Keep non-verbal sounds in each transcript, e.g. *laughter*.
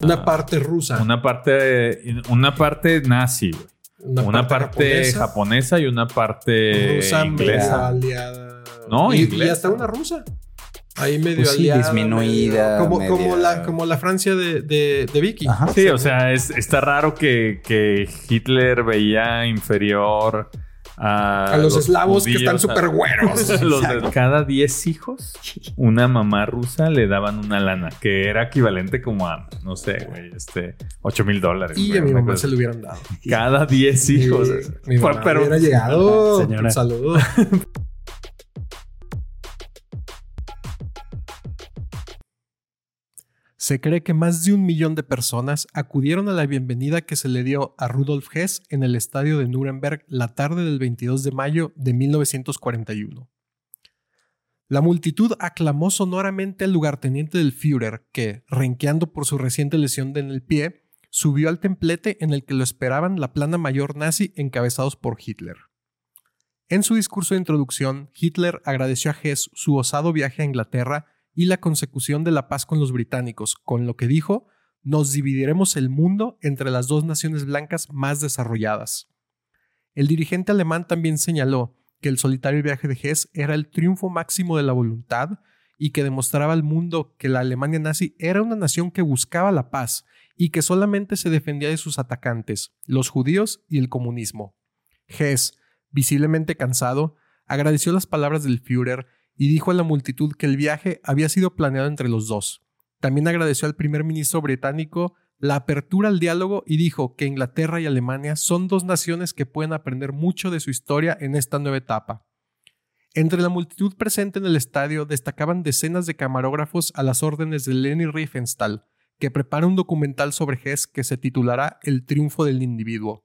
Una parte rusa. Una parte, una parte nazi, Una, parte, japonesa. y una parte rusa, inglesa. aliada. No, y, y hasta una rusa. Ahí medio pues disminuida. como, como, la, como la Francia de, de, Vicky. sí, o sea, es, está raro que, que Hitler veía inferior a, los, eslavos que están súper güeros. *laughs* cada 10 hijos, una mamá rusa le daban una lana, que era equivalente como a, no sé, güey, este, 8 mil dólares. Y a mi mamá se le hubieran dado. Cada 10 hijos. Mi, mamá pero, hubiera llegado. Señora. Un saludo. *laughs* Se cree que más de un millón de personas acudieron a la bienvenida que se le dio a Rudolf Hess en el estadio de Nuremberg la tarde del 22 de mayo de 1941. La multitud aclamó sonoramente al lugarteniente del Führer, que, renqueando por su reciente lesión en el pie, subió al templete en el que lo esperaban la plana mayor nazi encabezados por Hitler. En su discurso de introducción, Hitler agradeció a Hess su osado viaje a Inglaterra y la consecución de la paz con los británicos, con lo que dijo, nos dividiremos el mundo entre las dos naciones blancas más desarrolladas. El dirigente alemán también señaló que el solitario viaje de Hess era el triunfo máximo de la voluntad y que demostraba al mundo que la Alemania nazi era una nación que buscaba la paz y que solamente se defendía de sus atacantes, los judíos y el comunismo. Hess, visiblemente cansado, agradeció las palabras del Führer y dijo a la multitud que el viaje había sido planeado entre los dos. También agradeció al primer ministro británico la apertura al diálogo y dijo que Inglaterra y Alemania son dos naciones que pueden aprender mucho de su historia en esta nueva etapa. Entre la multitud presente en el estadio destacaban decenas de camarógrafos a las órdenes de Leni Riefenstahl, que prepara un documental sobre Hess que se titulará El triunfo del individuo.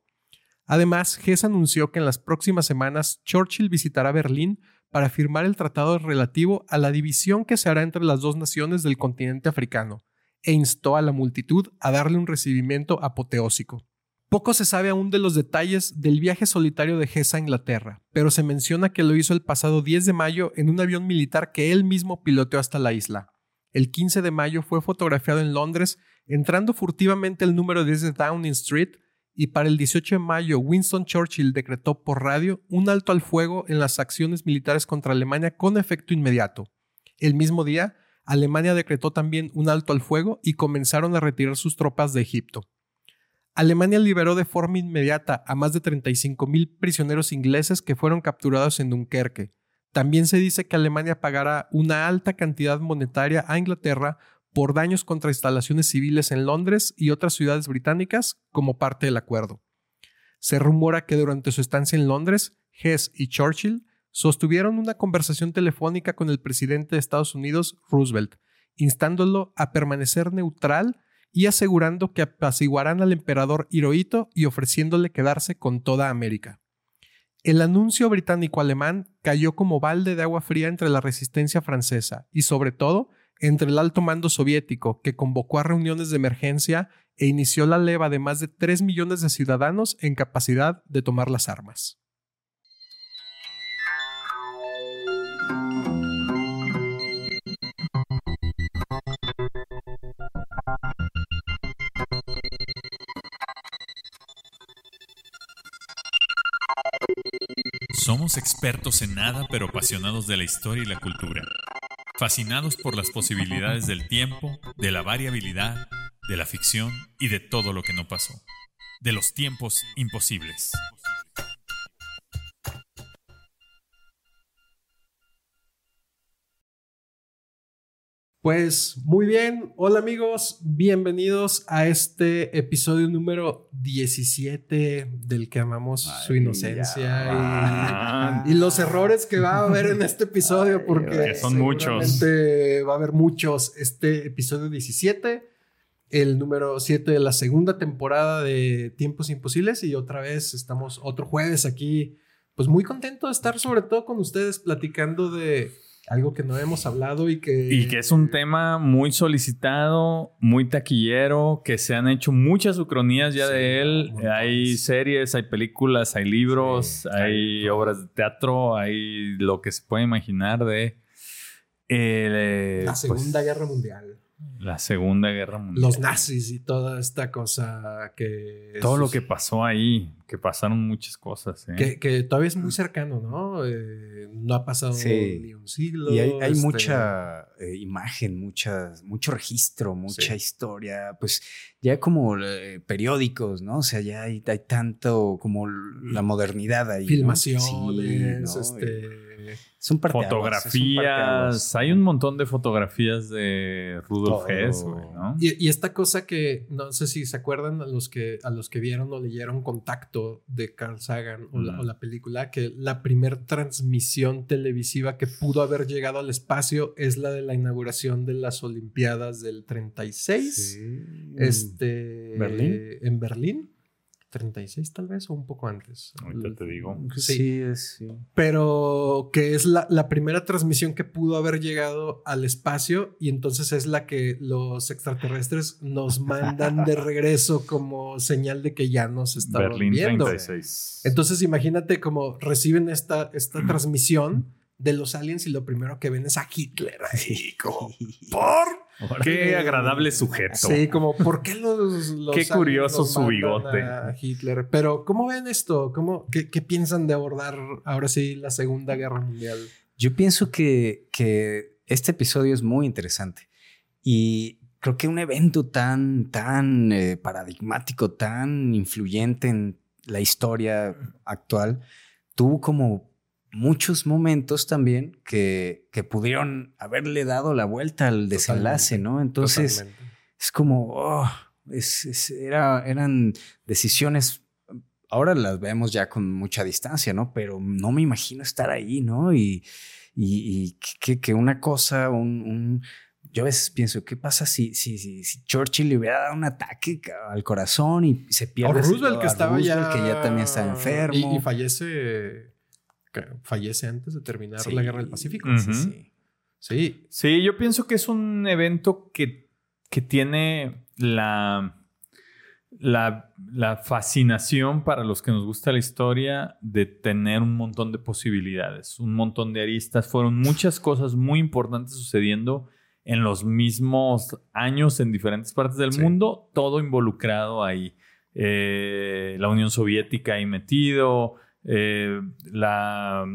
Además, Hess anunció que en las próximas semanas Churchill visitará Berlín para firmar el tratado relativo a la división que se hará entre las dos naciones del continente africano, e instó a la multitud a darle un recibimiento apoteósico. Poco se sabe aún de los detalles del viaje solitario de Hess a Inglaterra, pero se menciona que lo hizo el pasado 10 de mayo en un avión militar que él mismo piloteó hasta la isla. El 15 de mayo fue fotografiado en Londres entrando furtivamente el número 10 de Downing Street y para el 18 de mayo Winston Churchill decretó por radio un alto al fuego en las acciones militares contra Alemania con efecto inmediato. El mismo día, Alemania decretó también un alto al fuego y comenzaron a retirar sus tropas de Egipto. Alemania liberó de forma inmediata a más de 35.000 prisioneros ingleses que fueron capturados en Dunkerque. También se dice que Alemania pagará una alta cantidad monetaria a Inglaterra por daños contra instalaciones civiles en Londres y otras ciudades británicas como parte del acuerdo. Se rumora que durante su estancia en Londres, Hess y Churchill sostuvieron una conversación telefónica con el presidente de Estados Unidos, Roosevelt, instándolo a permanecer neutral y asegurando que apaciguarán al emperador Hirohito y ofreciéndole quedarse con toda América. El anuncio británico-alemán cayó como balde de agua fría entre la resistencia francesa y, sobre todo, entre el alto mando soviético, que convocó a reuniones de emergencia e inició la leva de más de 3 millones de ciudadanos en capacidad de tomar las armas. Somos expertos en nada pero apasionados de la historia y la cultura fascinados por las posibilidades del tiempo, de la variabilidad, de la ficción y de todo lo que no pasó, de los tiempos imposibles. Pues muy bien, hola amigos, bienvenidos a este episodio número 17 del que amamos su inocencia y, los errores que va a haber en este episodio, *laughs* porque son muchos. Va a haber muchos. Este episodio 17, el número 7 de la segunda temporada de Tiempos Imposibles y otra vez estamos otro jueves aquí, pues muy contento de estar sobre todo con ustedes platicando de algo que no hemos hablado y que... Y que es un tema muy solicitado, muy taquillero, que se han hecho muchas ucronías ya de él. Hay series, hay películas, hay libros, hay obras de teatro, hay lo que se puede imaginar de... Eh, la pues Segunda Guerra Mundial. La Segunda Guerra Mundial. Los nazis y toda esta cosa que... Todo lo que pasó ahí, que pasaron muchas cosas. ¿eh? Que, que, todavía es muy cercano, ¿no? Eh, no ha pasado Sí. ni un siglo. Y hay, hay este, mucha eh, imagen, muchas, mucho registro, mucha Sí. historia, pues ya como eh, periódicos, ¿no? O sea, ya hay, hay tanto como la modernidad ahí. ¿no? Filmaciones, Sí, ¿no? este... Es un parteaguas, es un Fotografías. parteaguas. Hay un montón de fotografías de Rudolf. Hess, güey, ¿no? Y, y esta cosa que no sé si se acuerdan a los que a los que vieron o leyeron Contacto de Carl Sagan o, la, o la película que la primer transmisión televisiva que pudo haber llegado al espacio es la de la inauguración de las Olimpiadas del 36 Sí. este ¿Berlín? en Berlín 36 tal vez o un poco antes Ahorita te digo. Sí. Sí, es, sí. pero que es la, la primera transmisión que pudo haber llegado al espacio y entonces es la que los extraterrestres nos mandan de *laughs* regreso como señal de que ya nos estaban Berlín viendo. 36. Entonces imagínate como reciben esta, esta *clears throat* transmisión de los aliens y lo primero que ven es a Hitler ahí, como, ¿por? Qué agradable sujeto. Sí, como, ¿por qué los, los Qué curioso su bigote. A Hitler. Pero, ¿cómo ven esto? ¿Cómo, qué, qué piensan de abordar ahora sí la Segunda Guerra Mundial? Yo pienso que, que este episodio es muy interesante y creo que un evento tan, tan eh, paradigmático, tan influyente en la historia actual, tuvo como muchos momentos también que, que pudieron haberle dado la vuelta al desenlace, ¿no? Entonces Totalmente. es como, oh, es- es- era, eran decisiones, ahora las vemos ya con mucha distancia, ¿no? Pero no me imagino estar ahí, ¿no? Y, y, y que, que una cosa, un, un- yo a veces pienso, ¿qué pasa si, si, si, si Churchill le hubiera dado un ataque al corazón y se O pierde? ese- Roosevelt que a estaba Roosevelt, ya... que ya también está enfermo. Y, y fallece... Fallece antes de terminar Sí, la Guerra del Pacífico. Sí, sí. Sí. Sí, yo pienso que es un evento que, que tiene la, la, la fascinación para los que nos gusta la historia de tener un montón de posibilidades, un montón de aristas. Fueron muchas cosas muy importantes sucediendo en los mismos años en diferentes partes del Sí. mundo, todo involucrado ahí. Eh, la Unión Soviética ahí metido, eh, la...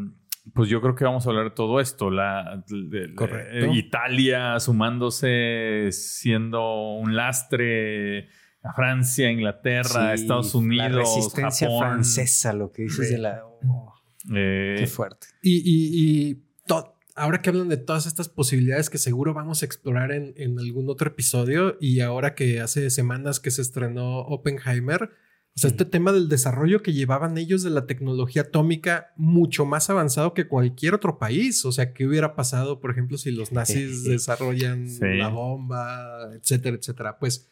Pues yo creo que vamos a hablar de todo esto. La, de- de- Correcto. Italia sumándose, siendo un lastre a Francia, Inglaterra, Sí, Estados Unidos, La resistencia Japón. francesa, lo que dices Sí. de la... oh, Eh, qué fuerte. Y, y- y to- ahora que hablan de todas estas posibilidades que seguro vamos a explorar en, en algún otro episodio y ahora que hace semanas que se estrenó Oppenheimer, o sea, este tema del desarrollo que llevaban ellos de la tecnología atómica mucho más avanzado que cualquier otro país. O sea, ¿qué hubiera pasado, por ejemplo, si los nazis *laughs* desarrollan Sí. la bomba, etcétera, etcétera? Pues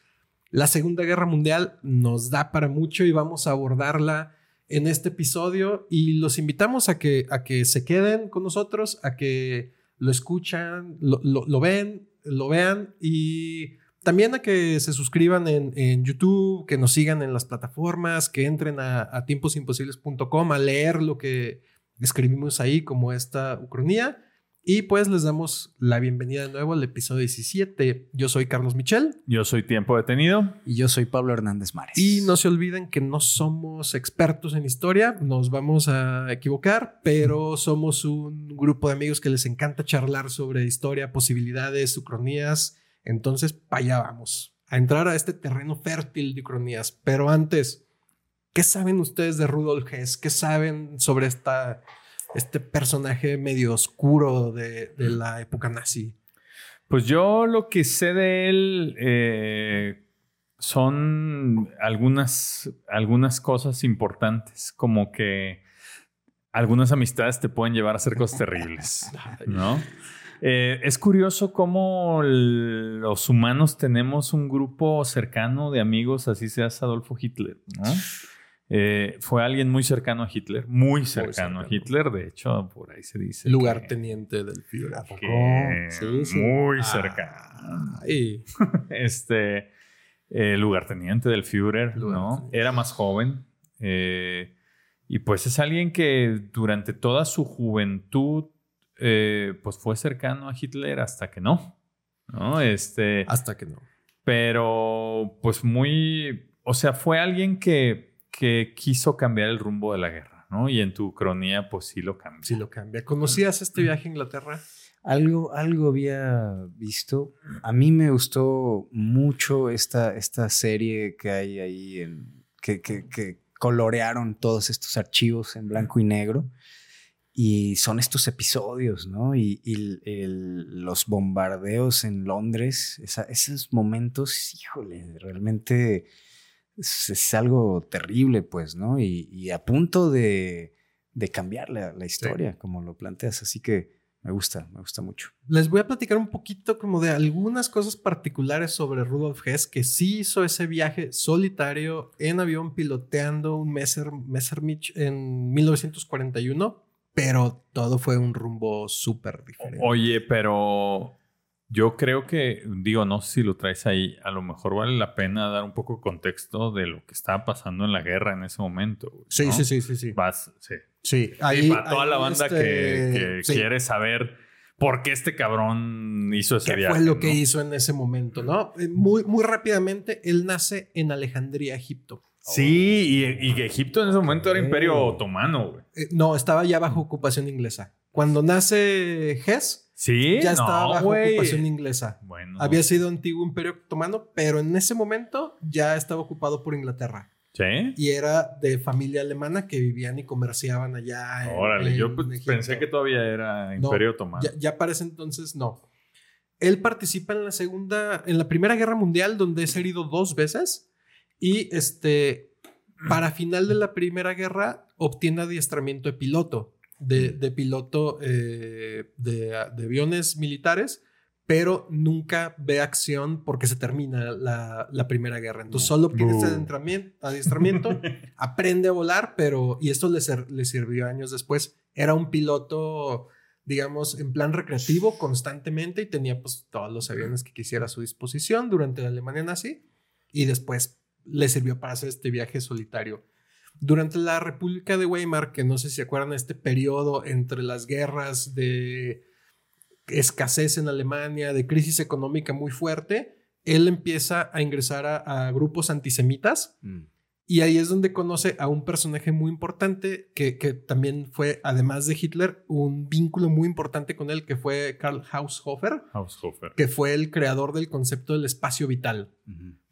la Segunda Guerra Mundial nos da para mucho y vamos a abordarla en este episodio y los invitamos a que, a que se queden con nosotros, a que lo escuchan, lo, lo- lo ven, lo vean y también a que se suscriban en, en YouTube, que nos sigan en las plataformas, que entren a, a tiemposimposibles.com a leer lo que escribimos ahí como esta ucronía. Y pues les damos la bienvenida de nuevo al episodio 17. Yo soy Carlos Michel. yo soy tiempo detenido. Y yo soy Pablo Hernández Mares. Y no se olviden que no somos expertos en historia, nos vamos a equivocar, pero somos un grupo de amigos que les encanta charlar sobre historia, posibilidades, ucronías. Entonces, para allá vamos, a entrar a este terreno fértil de ucronías. Pero antes, ¿qué saben ustedes de Rudolf Hess? ¿Qué saben sobre esta, este personaje medio oscuro de, de la época nazi? Pues yo lo que sé de él eh, son algunas, algunas cosas importantes, como que algunas amistades te pueden llevar a hacer cosas *laughs* terribles, ¿no? Eh, es curioso cómo los humanos tenemos un grupo cercano de amigos, así seas Adolfo Hitler, ¿no? Eh, fue alguien muy cercano a Hitler, muy cercano, a cercano. Hitler, de hecho, por ahí se dice. Lugar que- teniente del Führer. que Sí, sí. Muy Ah. cercano. *laughs* Este eh, lugarteniente del Führer, ¿no? Era más joven. eh, y pues es alguien que durante toda su juventud, eh, pues fue cercano a Hitler hasta que no. ¿no? Este, Hasta que no. pero pues muy, o sea, fue alguien que, que quiso cambiar el rumbo de la guerra, ¿no? Y en tu cronía pues sí lo cambió. Sí lo cambia. ¿Conocías este viaje a Inglaterra? Algo, algo había visto. A mí me gustó mucho esta, esta serie que hay ahí, en, que, que- que colorearon todos estos archivos en blanco y negro. Y son estos episodios, ¿no? Y, y el- el- los bombardeos en Londres, esa- esos momentos, híjole, realmente es, es algo terrible, pues, ¿no? Y, y a punto de, de cambiar la, la historia, como lo planteas. Así que me gusta, me gusta mucho. Les voy a platicar un poquito como de algunas cosas particulares sobre Rudolf Hess, que sí hizo ese viaje solitario en avión piloteando un Messer, Messerschmitt en 1941, pero todo fue un rumbo súper diferente. Oye, pero yo creo que, digo, no sé si lo traes ahí, a lo mejor vale la pena dar un poco de contexto de lo que estaba pasando en la guerra en ese momento. güey, sí, ¿no? sí, sí, sí, sí. Vas, sí. Sí, Y ahí, para toda ahí, la banda este, que, que sí. quiere saber por qué este cabrón hizo ese ¿Qué viaje. fue lo que hizo en ese momento, no? Eh, Muy, muy rápidamente, él nace en Alejandría, Egipto. Sí, y, y que Egipto en ese momento era imperio otomano, güey. Eh, no, estaba ya bajo ocupación inglesa. Cuando nace Hess, Sí, ya no, estaba bajo güey. ocupación inglesa. Bueno. Había sido antiguo imperio otomano, pero en ese momento ya estaba ocupado por Inglaterra. ¿Sí? Y era de familia alemana que vivían y comerciaban allá. en- Órale, yo en pues, Egipto. pensé que todavía era No, imperio otomano. Ya, ya para ese entonces no. Él participa en la segunda, en la primera guerra mundial, donde es herido dos veces. Y este, para final de la primera guerra, obtiene adiestramiento de piloto, de, de piloto eh, de, de aviones militares, pero nunca ve acción porque se termina la, la primera guerra. Entonces solo obtiene este adiestramiento, *laughs* aprende a volar, pero, y esto le, le sirvió años después, era un piloto, digamos, en plan recreativo constantemente y tenía pues todos los aviones que quisiera a su disposición durante la Alemania nazi. Y después le sirvió para hacer este viaje solitario. Durante la República de Weimar, que no sé si acuerdan este periodo entre las guerras de escasez en Alemania, de crisis económica muy fuerte, él empieza a ingresar a, a grupos antisemitas Mm. Y ahí es donde conoce a un personaje muy importante que, que también fue, además de Hitler, un vínculo muy importante con él, que fue Karl Haushofer, Haushofer. que fue el creador del concepto del espacio vital.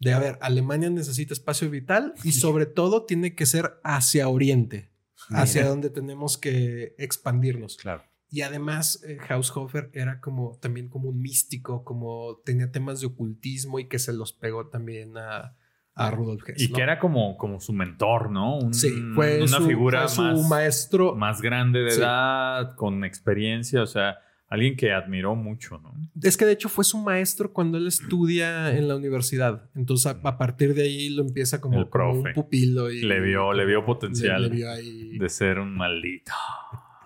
De, a ver, Alemania necesita espacio vital y sobre todo tiene que ser hacia Oriente, hacia donde tenemos que expandirnos. Claro. Y además, eh, Haushofer era como también como un místico, como tenía temas de ocultismo y que se los pegó también a, a Rudolf Hess. Y ¿no? que era como, como su mentor, ¿no? Un- Sí, fue una su, figura fue su más, maestro. más grande de Sí. edad, con experiencia, o sea, alguien que admiró mucho, ¿no? Es que de hecho fue su maestro cuando él estudia en la universidad. Entonces, a, a partir de ahí lo empieza como, El como profe. un pupilo. Y, Le vio, le vio le- potencial le vio ahí. de ser un maldito.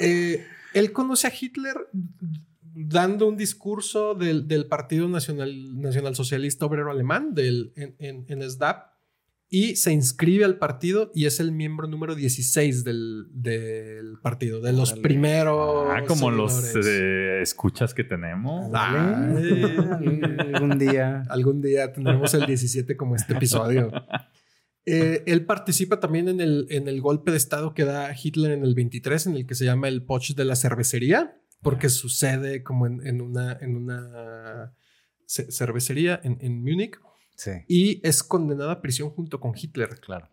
Eh, él conoce a Hitler dando un discurso del, del Partido Nacional, Nacional Socialista Obrero Alemán, del, en, en, en SDAP, y se inscribe al partido y es el miembro número 16 del, del partido, de los primeros. Ah, como los eh, escuchas que tenemos. Ay. Algún día. Algún día tendremos el 17 como este episodio. *laughs* Eh, él participa también en el, en el golpe de Estado que da Hitler en el 23, en el que se llama el Poch de la cervecería, porque sucede como en, en una, en una ce- cervecería en, en Múnich Sí, y es condenado a prisión junto con Hitler. claro.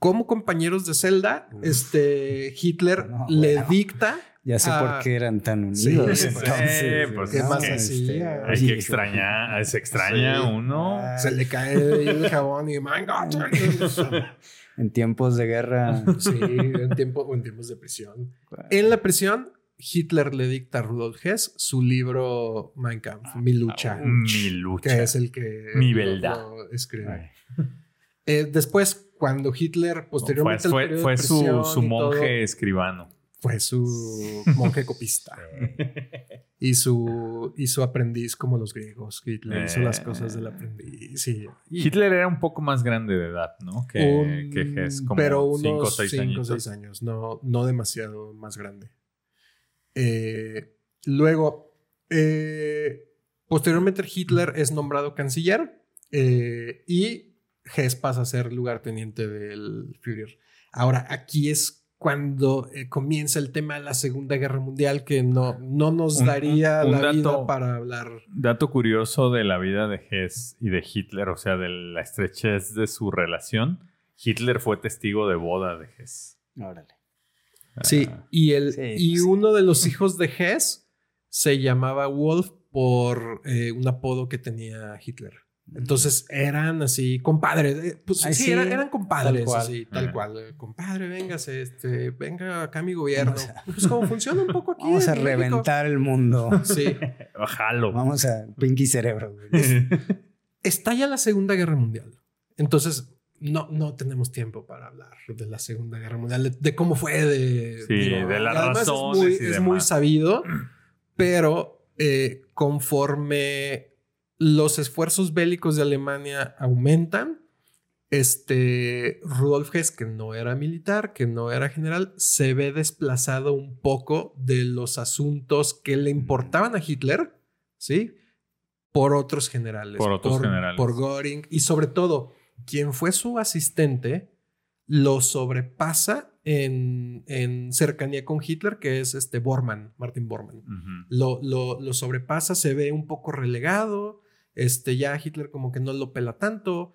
Como compañeros de celda, Uf. este Hitler *laughs* No, le bueno. dicta. Ya sé Ah, por qué eran tan sí, unidos. *laughs* sí, entonces, pues, ¿qué más Este, hacía? Hay sí, que extrañar, se extraña Sí. uno. Ah, Se le cae el jabón y manga. *laughs* En tiempos de guerra. Sí, en, tiempo, en tiempos de prisión. En la prisión, Hitler le dicta a Rudolf Hess su libro Mein Kampf, Mi lucha, Mi lucha. que es el que Mi lo- verdad. lo escribe. *laughs* Eh, después, cuando Hitler Fue, posteriormente al fue- de fue su, su y todo, monje escribano. fue su *laughs* monje copista y su y su aprendiz como los griegos. Hitler hizo las cosas del aprendiz. Sí. Y- Hitler era un poco más grande de edad, ¿no? Que, un- que Hess, como pero unos 5 o 6 cinco o años. seis años, no, no demasiado más grande. Eh, luego, eh, Posteriormente Hitler es nombrado canciller eh, y Hess pasa a ser lugarteniente del Führer. Ahora, aquí es cuando eh, comienza el tema de la Segunda Guerra Mundial que no, no nos Un- daría un la dato- vida para hablar. Dato curioso de la vida de Hess y de Hitler, o sea, de la estrechez de su relación. Hitler fue testigo de boda de Hess. Órale. Sí, Ah, y, el, Sí, y pues sí. uno de los hijos de Hess se llamaba Wolf por eh, un apodo que tenía Hitler. Entonces eran así compadres. eh, Pues Ay, sí, sí, eran, eran compadres, tal cual. así, tal Ah. cual. eh, Compadre, véngase, este, venga acá mi gobierno. A- *laughs* Pues como funciona un poco aquí. Vamos a México. reventar el mundo. *laughs* Sí. *laughs* Jalo. Vamos a Pinky Cerebro. güey. Estalla la Segunda Guerra Mundial. Entonces, no, no tenemos tiempo para hablar de la Segunda Guerra Mundial, de, de cómo fue, de, Sí, de las razones Es muy, y es demás. muy sabido, *clears throat* pero eh, conforme los esfuerzos bélicos de Alemania aumentan, este Rudolf Hess, que no era militar, que no era general, se ve desplazado un poco de los asuntos que le importaban a Hitler, ¿sí? Por otros generales. Por otros generales. Por Göring. Y sobre todo, quien fue su asistente lo sobrepasa en, en cercanía con Hitler, que es este Bormann, Martin Bormann lo, lo, lo sobrepasa, se ve un poco relegado, este, ya Hitler como que no lo pela tanto,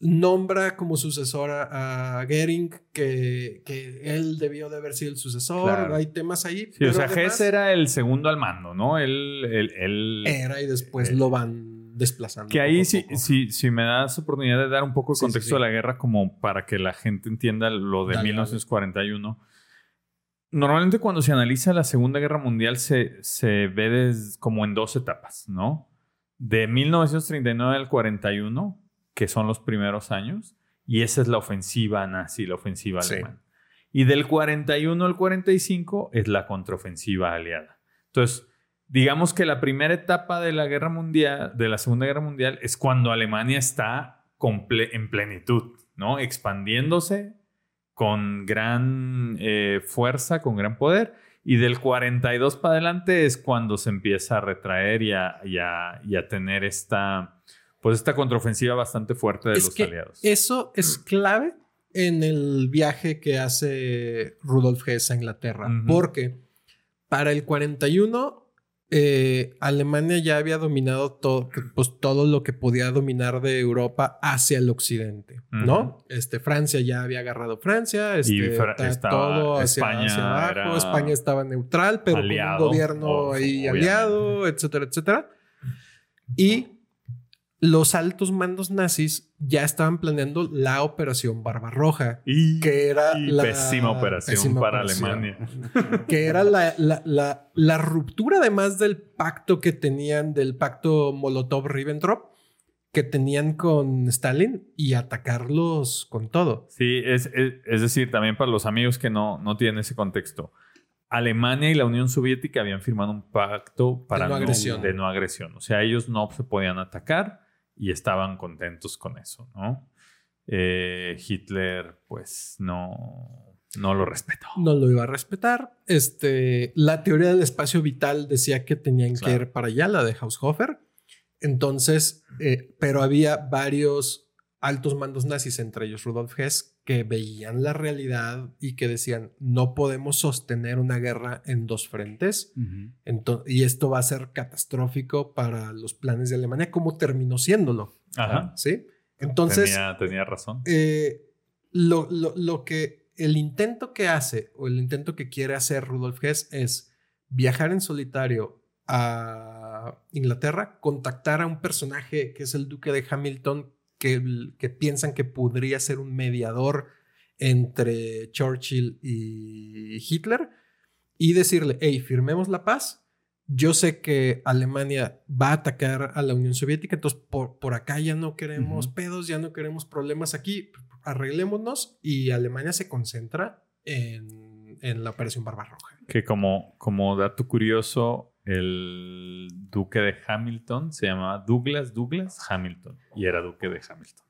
nombra como sucesora a Goering, que, que él debió de haber sido el sucesor, Claro. hay temas ahí. Sí, o sea, además Hess era el segundo al mando, ¿no? Él, él, él- era y después Eh, lo van desplazando. Que ahí sí, sí, sí me das oportunidad de dar un poco de Sí, contexto sí. de la guerra como para que la gente entienda lo de Dale, 1941. Normalmente cuando se analiza la Segunda Guerra Mundial se, se ve des- como en dos etapas, ¿no? De 1939 al 41, que son los primeros años, y esa es la ofensiva nazi, la ofensiva alemana. Y del 41 al 45 es la contraofensiva aliada. Entonces, digamos que la primera etapa de la guerra mundial, de la Segunda Guerra Mundial, es cuando Alemania está en plenitud, ¿no? Expandiéndose con gran eh, fuerza, con gran poder. Y del 42 para adelante es cuando se empieza a retraer y a, y a- y a tener esta, pues esta contraofensiva bastante fuerte de Es los que aliados. Eso es clave en el viaje que hace Rudolf Hess a Inglaterra, porque para el 41 eh, Alemania ya había dominado todo, pues, todo lo que podía dominar de Europa hacia el occidente, ¿no? Este, Francia ya había agarrado Francia, este, Fra- ta- estaba- todo hacia, España hacia abajo, España estaba neutral, pero aliado, con un gobierno ahí obviamente. aliado, etcétera, etcétera. Y los altos mandos nazis ya estaban planeando la operación Barbarroja, Y, que era y la pésima operación pésima para operación. Alemania. *laughs* que era la, la- la- la ruptura además del pacto que tenían, del pacto Molotov-Ribbentrop, que tenían con Stalin y atacarlos con todo. Sí, es, es, es decir, también para los amigos que no, no tienen ese contexto. Alemania y la Unión Soviética habían firmado un pacto para no agresión. de no agresión. O sea, ellos no se podían atacar y estaban contentos con eso, ¿no? Eh, Hitler, pues, no, no lo respetó. No lo iba a respetar. Este, la teoría del espacio vital decía que tenían que ir para allá, la de Haushofer. Entonces, eh, pero había varios altos mandos nazis, entre ellos Rudolf Hess, que veían la realidad y que decían, no podemos sostener una guerra en dos frentes. Y esto va a ser catastrófico para los planes de Alemania, como terminó siéndolo. Ajá. ¿Sí? Entonces, tenía, tenía razón. eh, lo, lo- lo que el intento que hace o el intento que quiere hacer Rudolf Hess es viajar en solitario a Inglaterra, contactar a un personaje que es el duque de Hamilton, que, que piensan que podría ser un mediador entre Churchill y Hitler, y decirle, hey, firmemos la paz. Yo sé que Alemania va a atacar a la Unión Soviética, entonces por, por acá ya no queremos pedos, ya no queremos problemas aquí, arreglémonos y Alemania se concentra en, en la Operación Barbarroja. Que como, como dato curioso, el duque de Hamilton se llamaba Douglas Douglas Hamilton y era duque de Hamilton.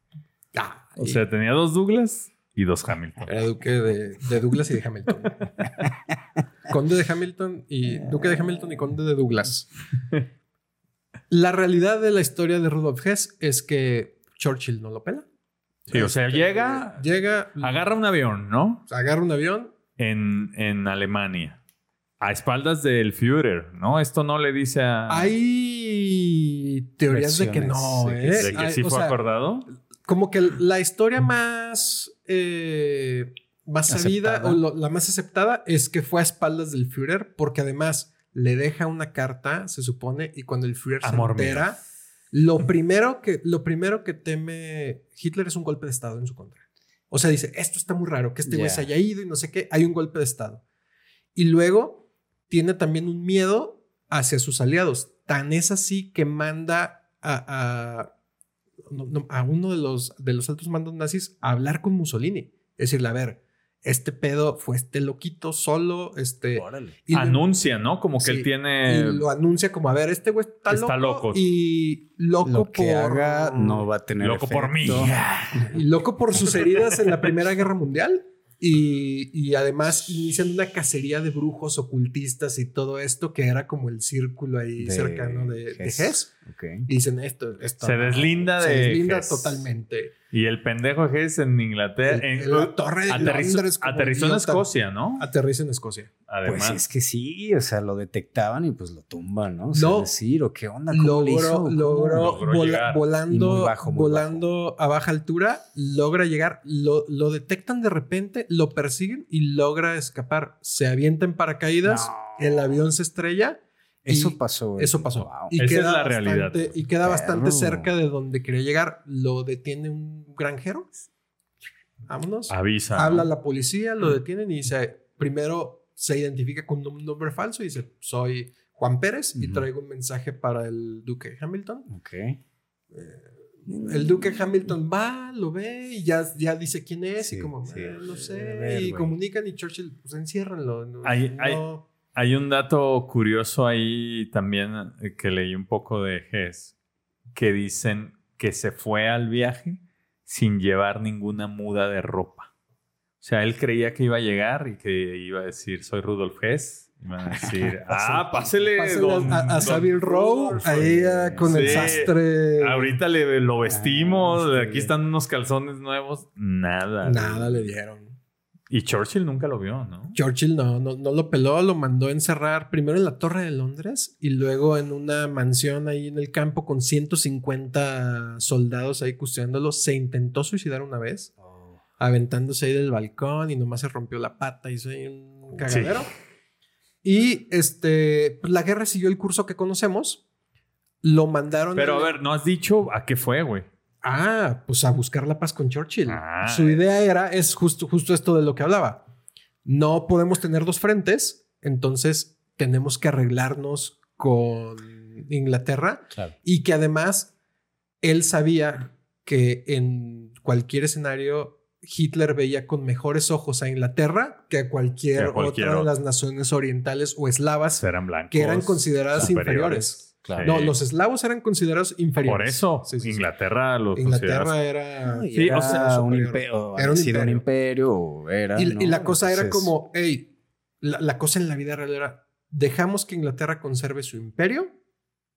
Ah, O sea, tenía dos Douglas y dos Hamilton. era duque de, de Douglas y de Hamilton. conde de Hamilton y duque de Hamilton y conde de Douglas. La realidad de la historia de Rudolf Hess es que Churchill no lo pela. Sí, o sea, llega, Llega, agarra un avión, ¿no? agarra un avión. En, en Alemania. A espaldas del Führer, ¿no? Esto no le dice a... Hay teorías de que no, ¿eh? de que Hay- sí o fue sea, acordado. como que la historia más eh, más sabida Aceptada. o lo- la más aceptada es que fue a espaldas del Führer porque además le deja una carta, se supone, y cuando el Führer Amor se mío. entera, lo primero que lo primero que teme Hitler es un golpe de estado en su contra. O sea, dice, esto está muy raro, que este güey Ya. se haya ido y no sé qué, hay un golpe de estado. Y luego tiene también un miedo hacia sus aliados. Tan es así que manda a, a, no, no, a uno de los, de los altos mandos nazis a hablar con Mussolini. Es decirle, a ver, este pedo fue este loquito solo, este... Y lo- Anuncia, ¿no? Como que Sí, él tiene... y lo anuncia como, a ver, este güey está, Está loco, loco. Y loco Lo que por... haga no va a tener Loco por mí. *laughs* Y loco por sus heridas en la Primera Guerra Mundial. Y, y además inician una cacería de brujos ocultistas y todo esto que era como el círculo ahí De cercano de, de Hess. Hess. Ok. Y dicen esto. esto Se no". deslinda Se de deslinda Hess. totalmente. Y el pendejo Hess en Inglaterra... En- la torre de aterrizó, Londres aterrizó en. Escocia, ¿no? Aterriza en Escocia. Además. Pues es que sí, o sea, lo detectaban y pues lo tumban, ¿no? O sea, No. decir, o qué onda, ¿cómo le hizo? Logró, ¿Cómo? logró, volando, muy bajo, muy volando a baja altura, logra llegar, lo, lo detectan de repente, lo persiguen y logra escapar. Se avienta en paracaídas, No. el avión se estrella. Eso y pasó. Eso pasó. Wow. Y Esa queda es la bastante- realidad. Y queda bastante Perro. cerca de donde quería llegar. Lo detiene un granjero. Vámonos. Avisa. ¿no? Habla a la policía, lo detienen y dice, primero se identifica con un nombre falso y dice, soy Juan Pérez y Ujú. traigo un mensaje para el duque Hamilton. Ok. El duque Hamilton va, lo ve y ya, ya dice quién es Sí, y como, sí. "Eh, no sé, ver, y güey. comunican y Churchill, pues enciérrenlo. No, hay- no- Hay un dato curioso ahí también eh, que leí un poco de Hess, que dicen que se fue al viaje sin llevar ninguna muda de ropa. O sea, él creía que iba a llegar y que iba a decir, soy Rudolf Hess. Y van a decir, *laughs* ah, pásele, don- a, a Savile Row, Rudolf". ahí ah, con el sastre. Ahorita le, lo vestimos, Ah, sí. aquí están unos calzones nuevos. Nada. Nada le dieron. Y Churchill nunca lo vio, ¿no? Churchill no, no, no lo peló, lo mandó a encerrar primero en la Torre de Londres y luego en una mansión ahí en el campo con 150 soldados ahí custodiándolo. Se intentó suicidar una vez, aventándose ahí del balcón y nomás se rompió la pata, hizo ahí un cagadero. Y este, pues la guerra siguió el curso que conocemos. Lo mandaron. Pero a ver, no has dicho a qué fue, güey. Ah, pues a buscar la paz con Churchill. Ah. Su idea era, es justo, justo esto de lo que hablaba. No podemos tener dos frentes, entonces tenemos que arreglarnos con Inglaterra Claro. y que además él sabía que en cualquier escenario Hitler veía con mejores ojos a Inglaterra que a cualquier, Que a cualquier otra de las naciones orientales o eslavas Serán blancos. que eran consideradas inferiores. Claro. No, Sí. los eslavos eran considerados inferiores. Por eso, Sí, sí, sí. Inglaterra Inglaterra era... No, era o sea, un imperio. Era un un imperio. Era, Y, ¿no? y la cosa era como, hey, la, la cosa en la vida real era, dejamos que Inglaterra conserve su imperio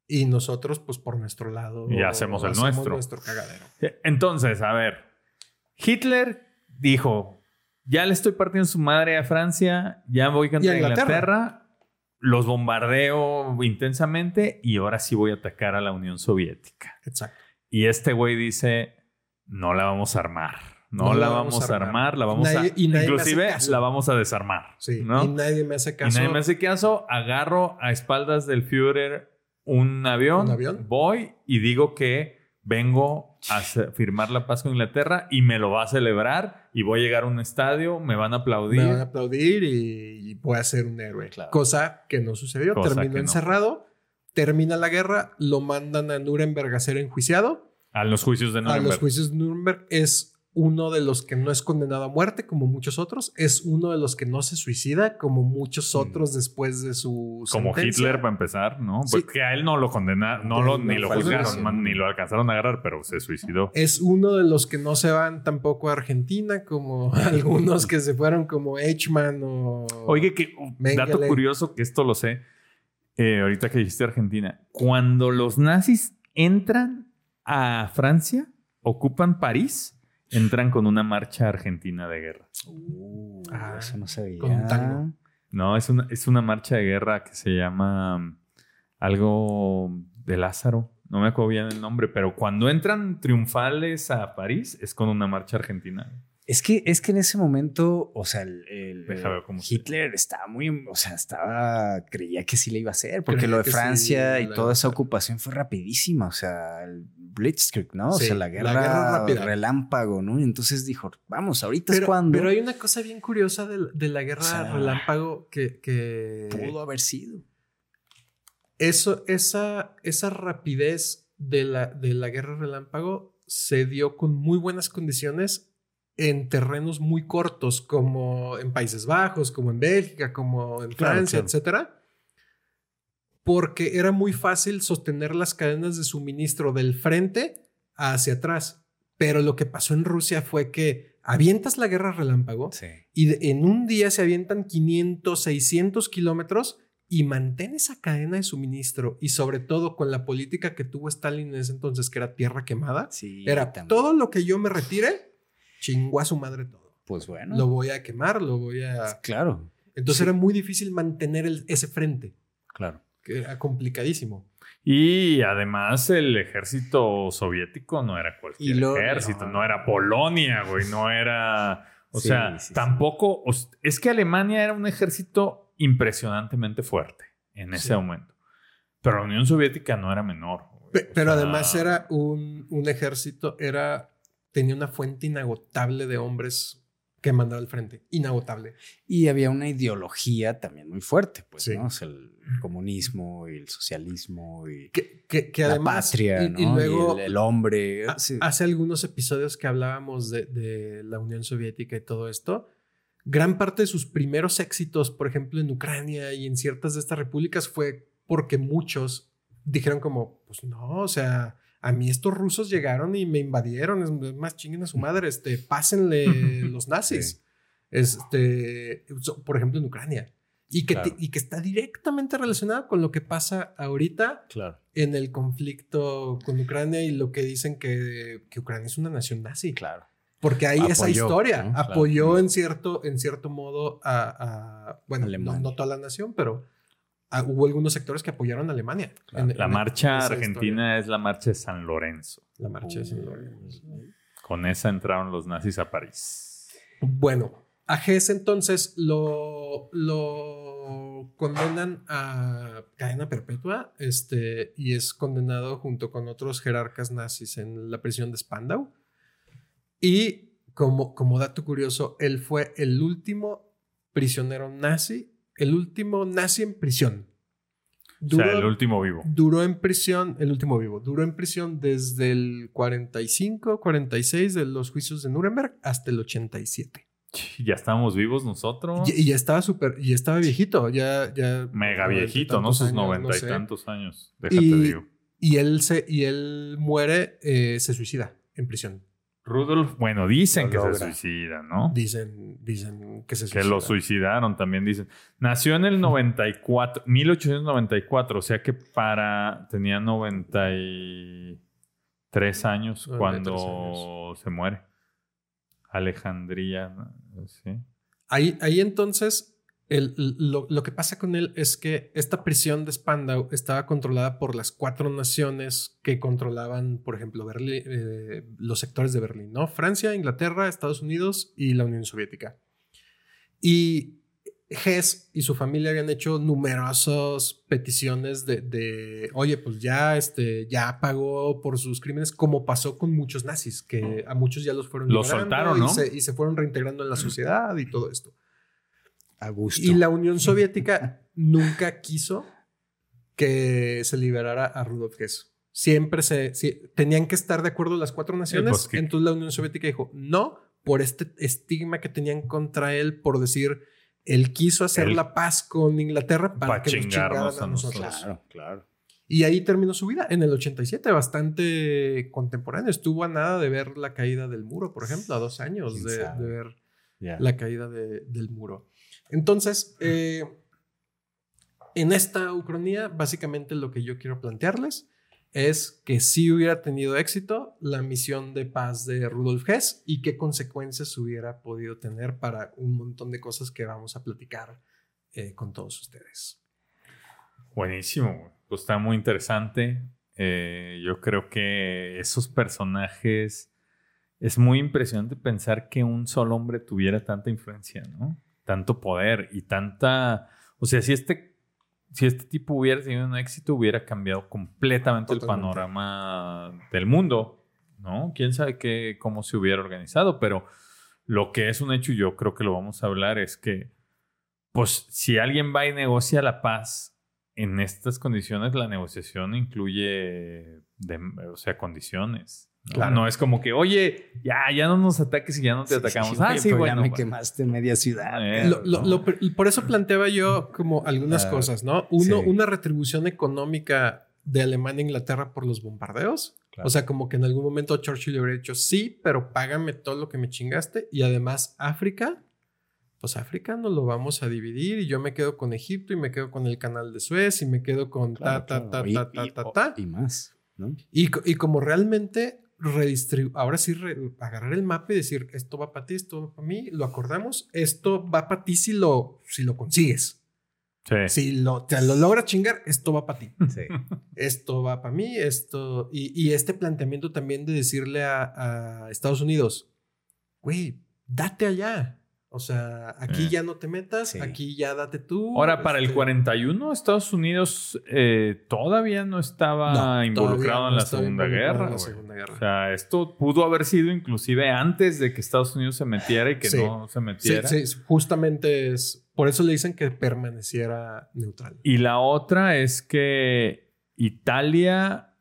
y nosotros, pues por nuestro lado, Y hacemos el nuestro. nuestro cagadero. Entonces, a ver, Hitler dijo, ya le estoy partiendo su madre a Francia, ya voy a Inglaterra. Inglaterra, los bombardeo intensamente y ahora sí voy a atacar a la Unión Soviética. Exacto. Y este güey dice, no la vamos a armar. No, la vamos a armar, la vamos Nadie- a... y inclusive la vamos a desarmar. Sí. ¿no? Y nadie me hace Y caso. nadie me hace caso, agarro a espaldas del Führer un avión, ¿Un avión? voy y digo que vengo a firmar la paz con Inglaterra y me lo va a celebrar y voy a llegar a un estadio, me van a aplaudir. Me van a aplaudir y, y voy a ser un héroe. Claro. Cosa que no sucedió. Cosa Terminó no. encerrado, termina la guerra, lo mandan a Nuremberg a ser enjuiciado. A los juicios de A Nuremberg. los juicios de Nuremberg es uno de los que no es condenado a muerte como muchos otros, es uno de los que no se suicida como muchos Mm. otros después de su Como sentencia. Hitler para empezar, ¿no? Sí. Porque a él no lo condenaron, no lo, ni lo juzgaron, man, ni lo alcanzaron a agarrar, pero se suicidó. Es uno de los que no se van tampoco a Argentina, como *laughs* algunos que se fueron como Eichmann o... Oye, que Mengele. dato curioso que esto lo sé. eh, ahorita que dijiste Argentina, cuando los nazis entran a Francia, ocupan París, entran con una marcha argentina de guerra. Uh, Ah, eso no sabía. con un tango. No, es una, es una marcha de guerra que se llama mm, algo de Lázaro. No me acuerdo bien el nombre, pero cuando entran triunfales a París es con una marcha argentina. Es que, es que en ese momento, o sea, el, Hitler estaba muy, o sea, estaba, creía que sí le iba a hacer, porque Creía lo de sí Francia y toda esa ocupación fue rapidísima, o sea, el Blitzkrieg, ¿no? o sea, la la guerra, guerra rápida. relámpago, ¿no? Y entonces dijo, vamos, ahorita es cuando pero hay una cosa bien curiosa de, de la guerra O sea, relámpago que, que pudo haber sido. eso, esa, esa rapidez de la, de la guerra relámpago se dio con muy buenas condiciones en terrenos muy cortos, como en Países Bajos, como en Bélgica, como en Claro, Francia, claro. etcétera. Porque era muy fácil sostener las cadenas de suministro del frente hacia atrás. Pero lo que pasó en Rusia fue que avientas la guerra relámpago Sí. y en un día se avientan 500, 600 kilómetros y mantén esa cadena de suministro y sobre todo con la política que tuvo Stalin en ese entonces, que era tierra quemada, Sí, era también. todo lo que yo me retire, chingó a su madre todo. Pues bueno. Lo voy a quemar, lo voy a... Claro, Entonces Sí. era muy difícil mantener el- ese frente, claro. Que era complicadísimo. Y además el ejército soviético no era cualquier lo- ejército, no. no. era Polonia, güey, no era... O Sí, sea, sí, tampoco... es que Alemania era un ejército impresionantemente fuerte en ese momento. Pero la Unión Soviética no era menor. güey. Pero sea, además era un, un ejército, era, tenía una fuente inagotable de hombres que mandaba al frente, inagotable. Y había una ideología también muy fuerte, pues, Sí. ¿no? O sea, el comunismo y el socialismo y Que, que, que la además, patria, y, ¿no? y luego, el, el hombre. sí. hace algunos episodios que hablábamos de, de la Unión Soviética y todo esto, gran parte de sus primeros éxitos, por ejemplo, en Ucrania y en ciertas de estas repúblicas, fue porque muchos dijeron como, pues no, o sea, a mí estos rusos llegaron y me invadieron, es más chinguen a su madre, este, pásenle *laughs* los nazis. Este, por ejemplo, en Ucrania. Y que, Claro. te- y que está directamente relacionado con lo que pasa ahorita Claro, en el conflicto con Ucrania y lo que dicen que, que Ucrania es una nación nazi. claro. Porque hay esa Apoyó, historia. ¿no? Claro. Apoyó en, cierto, en cierto modo a, a- bueno, no, no toda la nación, pero a- hubo algunos sectores que apoyaron a Alemania. Claro. en- La en marcha argentina es la marcha de San Lorenzo. historia. La marcha de San Lorenzo. Con esa entraron los nazis a París. Bueno, a Hess entonces lo, lo condenan a cadena perpetua este, y es condenado junto con otros jerarcas nazis en la prisión de Spandau. Y como, como dato curioso, él fue el último prisionero nazi, el último nazi en prisión. o sea, el último vivo. Duró en prisión, el último vivo, duró en prisión desde el 45, 46 de los juicios de Nuremberg hasta el 87. Ya estábamos vivos nosotros. Y, y ya estaba súper, y ya estaba viejito, ya, ya. Mega viejito, ¿no? Sus noventa no y tantos años. Déjate Y- digo. Y él se, y él muere, eh, se suicida en prisión. Rudolf, bueno, dicen que logra. se suicida, ¿no? Dicen, dicen que se Que suicida. lo suicidaron también, dicen. Nació en el 94, 1894, o sea que para. tenía 93 años 93 cuando se muere. Alejandría, ¿no? sí. Ahí, ahí entonces, el- lo, lo que pasa con él es que esta prisión de Spandau estaba controlada por las cuatro naciones que controlaban, por ejemplo, Berlín, eh, los sectores de Berlín, ¿no? Francia, Inglaterra, Estados Unidos y la Unión Soviética. Y Hess y su familia habían hecho numerosas peticiones de, de, oye, pues ya, este, ya pagó por sus crímenes, como pasó con muchos nazis, que a muchos ya los fueron Los soltaron, y ¿no? se- y se fueron reintegrando en la sociedad y todo esto. A gusto. Y la Unión Soviética nunca quiso que se liberara a Rudolf Hess. Siempre se tenían que estar de acuerdo las cuatro naciones. Entonces la Unión Soviética dijo no por este estigma que tenían contra él por decir él quiso hacer Él- la paz con Inglaterra para Pa' que nos chingarnos chingaran a a nosotros. nosotros. Claro, claro. Y ahí terminó su vida en el 87, bastante contemporáneo. Estuvo a nada de ver la caída del muro, por ejemplo, a dos años ¿Quién de, ver la caída de- del muro. Entonces, eh, en esta ucronía, básicamente lo que yo quiero plantearles es que sí hubiera tenido éxito la misión de paz de Rudolf Hess y qué consecuencias hubiera podido tener para un montón de cosas que vamos a platicar eh, con todos ustedes. Buenísimo, pues está muy interesante. Eh, yo creo que esos personajes es muy impresionante pensar que un solo hombre tuviera tanta influencia, ¿no? Tanto poder y tanta, o sea, si este si este tipo hubiera tenido un éxito, hubiera cambiado completamente el panorama del mundo, ¿no? Quién sabe qué, cómo se hubiera organizado, pero lo que es un hecho, y yo creo que lo vamos a hablar, es que, pues, si alguien va y negocia la paz en estas condiciones, la negociación incluye, o sea, condiciones. ¿No? es como que, oye, ya, ya no nos ataques y ya no te atacamos. ah, sí, bueno. Ya me quemaste media ciudad. Eh, por eso planteaba yo como algunas cosas, ¿no? Uno, una retribución económica de Alemania e Inglaterra por los bombardeos. O sea, como que en algún momento Churchill le hubiera dicho, sí, pero págame todo lo que me chingaste. Y además, África, pues África no lo vamos a dividir y yo me quedo con Egipto y me quedo con el canal de Suez y me quedo con ta, ta, ta, ta, ta, ta, ta. Y más, ¿no? Y, y como realmente redistribuir, ahora sí, agarrar el mapa y decir, esto va para ti, esto va para mí, lo acordamos, esto va para ti si lo, si lo consigues. Sí. Si lo, te lo logra chingar, esto va para ti. Sí. Esto va para mí, esto. Y, y, este planteamiento también de decirle a, a Estados Unidos, güey, date allá. O sea, aquí eh. ya no te metas, aquí ya date tú. Ahora, para el 41, este Estados Unidos eh, todavía no estaba involucrado en, la Segunda Guerra, O sea, esto pudo haber sido inclusive antes de que Estados Unidos se metiera y que no se metiera. Sí, justamente es. Por eso le dicen que permaneciera neutral. Y la otra es que Italia.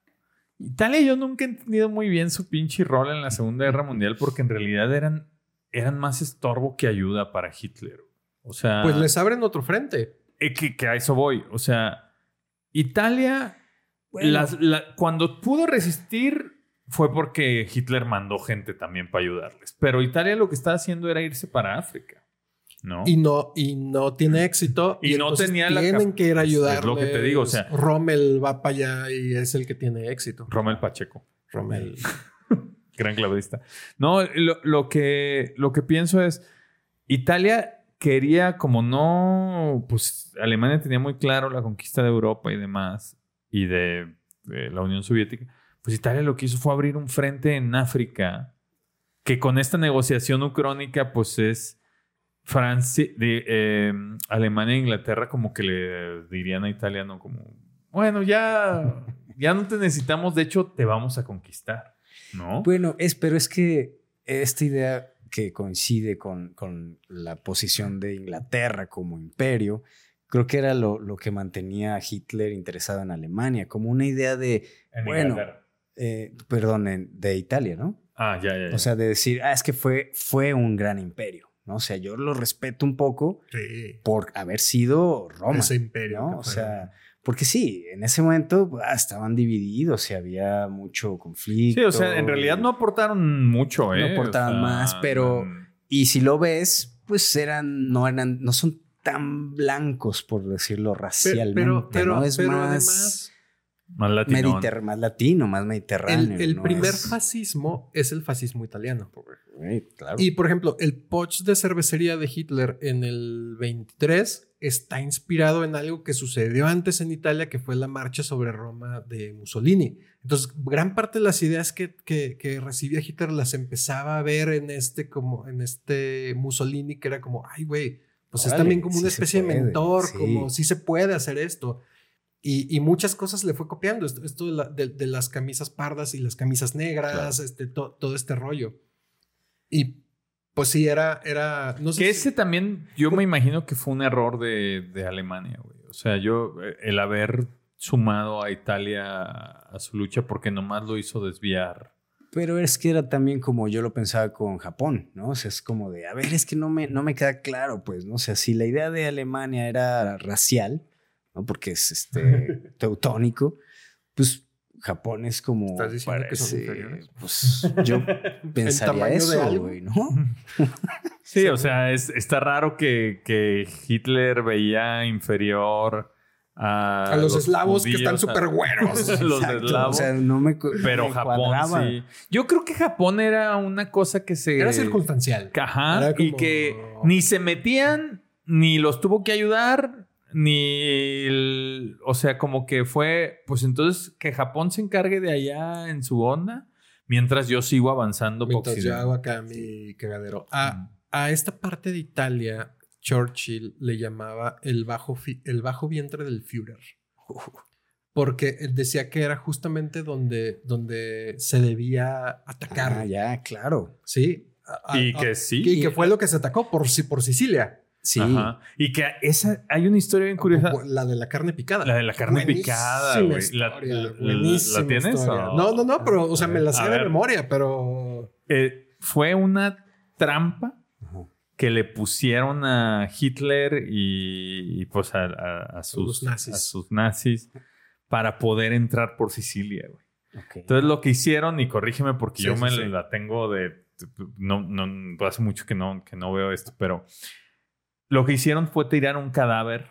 Italia, yo nunca he entendido muy bien su pinche rol en la Segunda Guerra Mundial porque en realidad eran eran más estorbo que ayuda para Hitler. O sea. Pues les abren otro frente. Eh, que, a eso voy. O sea, Italia, cuando pudo resistir, fue porque Hitler mandó gente también para ayudarles. Pero Italia lo que estaba haciendo era irse para África. ¿no? Y no, y no tiene éxito. Y, no tenía la Tienen que ir a ayudarles. Es lo que te digo. O sea, Rommel va para allá y es el que tiene éxito. Rommel Pacheco. Rommel. *laughs* Gran clavadista. No, lo, que, lo que pienso es, Italia quería, como no, pues Alemania tenía muy claro la conquista de Europa y demás, y de, la Unión Soviética, pues Italia lo que hizo fue abrir un frente en África, que con esta negociación ucrónica, pues es Francia, de, em, Alemania e Inglaterra como que le dirían a Italia, ¿no? Como, bueno, ya, ya no te necesitamos, de hecho, te vamos a conquistar. Bueno, es, pero es que esta idea que coincide con, con la posición de Inglaterra como imperio, creo que era lo, lo, que mantenía a Hitler interesado en Alemania, como una idea de, bueno, eh, perdón, de Italia, ¿no? Ah, ya, ya, O sea, de decir, ah, es que fue, fue un gran imperio, ¿no? O sea, yo lo respeto un poco por haber sido Roma. Ese imperio. ¿no? O sea, porque sí, en ese momento ah, estaban divididos y había mucho conflicto. Sí, o sea, en realidad no aportaron mucho, ¿eh? No aportaban más, pero. Y si lo ves, pues eran. No eran. No son tan blancos, por decirlo racialmente. Pero, pero, ¿no? Es más. Más latino. más latino, más mediterráneo. El, primer fascismo es el fascismo italiano. Y por ejemplo, el poch de cervecería de Hitler en el 23 está inspirado en algo que sucedió antes en Italia, que fue la marcha sobre Roma de Mussolini. Entonces, gran parte de las ideas que, que, recibía Hitler las empezaba a ver en este, como, en este Mussolini, que era como, ay, güey, pues es también como una especie de mentor, como si se puede hacer esto. Y, muchas cosas le fue copiando, esto, de, las camisas pardas y las camisas negras, este, todo este rollo. Y pues sí, era, era, no sé. Que ese también, yo me imagino que fue un error de, de Alemania, güey. O sea, yo, eh, el haber sumado a Italia a su lucha porque nomás lo hizo desviar. Pero es que era también como yo lo pensaba con Japón, ¿no? O sea, es como de, a ver, es que no me, no me queda claro, pues, ¿no? O sea, si la idea de Alemania era racial, ¿no? Porque es este *laughs* teutónico, pues Japón es como. ¿Estás diciendo que son? Pues yo *laughs* pensaría eso, güey, ¿no? *laughs* sí, o sea, es, está raro que, que, Hitler veía inferior a, A los, eslavos que están a- súper güeros. los Exacto, eslavos. O sea, no me. pero me Japón cuadraba. sí. Yo creo que Japón era una cosa que se. Era circunstancial. Ajá. Era Y que ni se metían, ni los tuvo que ayudar, ni. el- o sea, como que fue. Pues entonces que Japón se encargue de allá en su onda, mientras yo sigo avanzando. Mientras yo hago acá mi cagadero. A, a esta parte de Italia, Churchill le llamaba el bajo, fi- el bajo vientre del Führer. *laughs* Porque él decía que era justamente donde, donde se debía atacar. Ah, ya, claro. Sí. A- Y a- que sí. y que fue lo que se atacó por, por Sicilia. Sí. Ajá. Y que esa. Hay una historia bien curiosa. La de la carne picada. La de la carne Buenísima picada, güey. La- la- ¿la tienes o- No, no, no, pero, o sea, me la sé A de ver. memoria, pero. Eh, fue una trampa Ajá. que le pusieron a Hitler y, y, pues a, a- a sus, nazis. a sus nazis para poder entrar por Sicilia, güey. Entonces lo que hicieron, y corrígeme porque Sí, yo sí, me sí. la tengo de... No, no, hace mucho que no, que no veo esto, pero lo que hicieron fue tirar un cadáver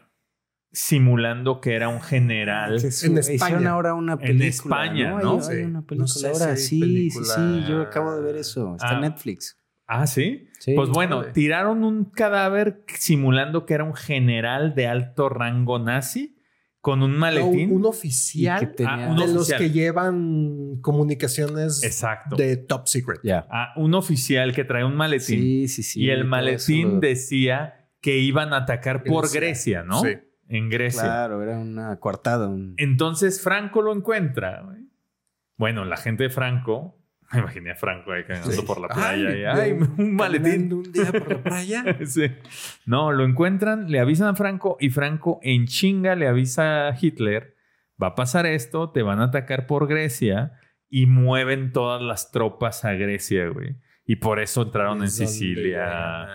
simulando que era un general. En Hicieron España. ahora una En película. España, Hay- ¿no? Hay, Sí. una No película sé ahora. sí, película- sí, sí. Yo acabo de ver eso. Está Ah. en Netflix. Ah, ¿sí? Sí. Pues bueno, tiraron un cadáver simulando que era un general de alto rango nazi con un No, maletín. un oficial Y que tenía- Ah, un de los que llevan comunicaciones Exacto. de top secret. Ya. Ah, un oficial que trae un maletín. Sí, sí, sí. y el maletín decía que iban a atacar por Grecia. ¿no? Sí. En Grecia. Claro, era una coartada. un- Entonces Franco lo encuentra. güey. Bueno, la gente de Franco. *laughs* Me imaginé a Franco ahí caminando Sí. por la playa. Ay, y, ay, de- un maletín. Un día por la playa. *laughs* Sí. No, lo encuentran, le avisan a Franco y Franco en chinga le avisa a Hitler, va a pasar esto, te van a atacar por Grecia y mueven todas las tropas a Grecia, güey. Y por eso entraron en Es Sicilia.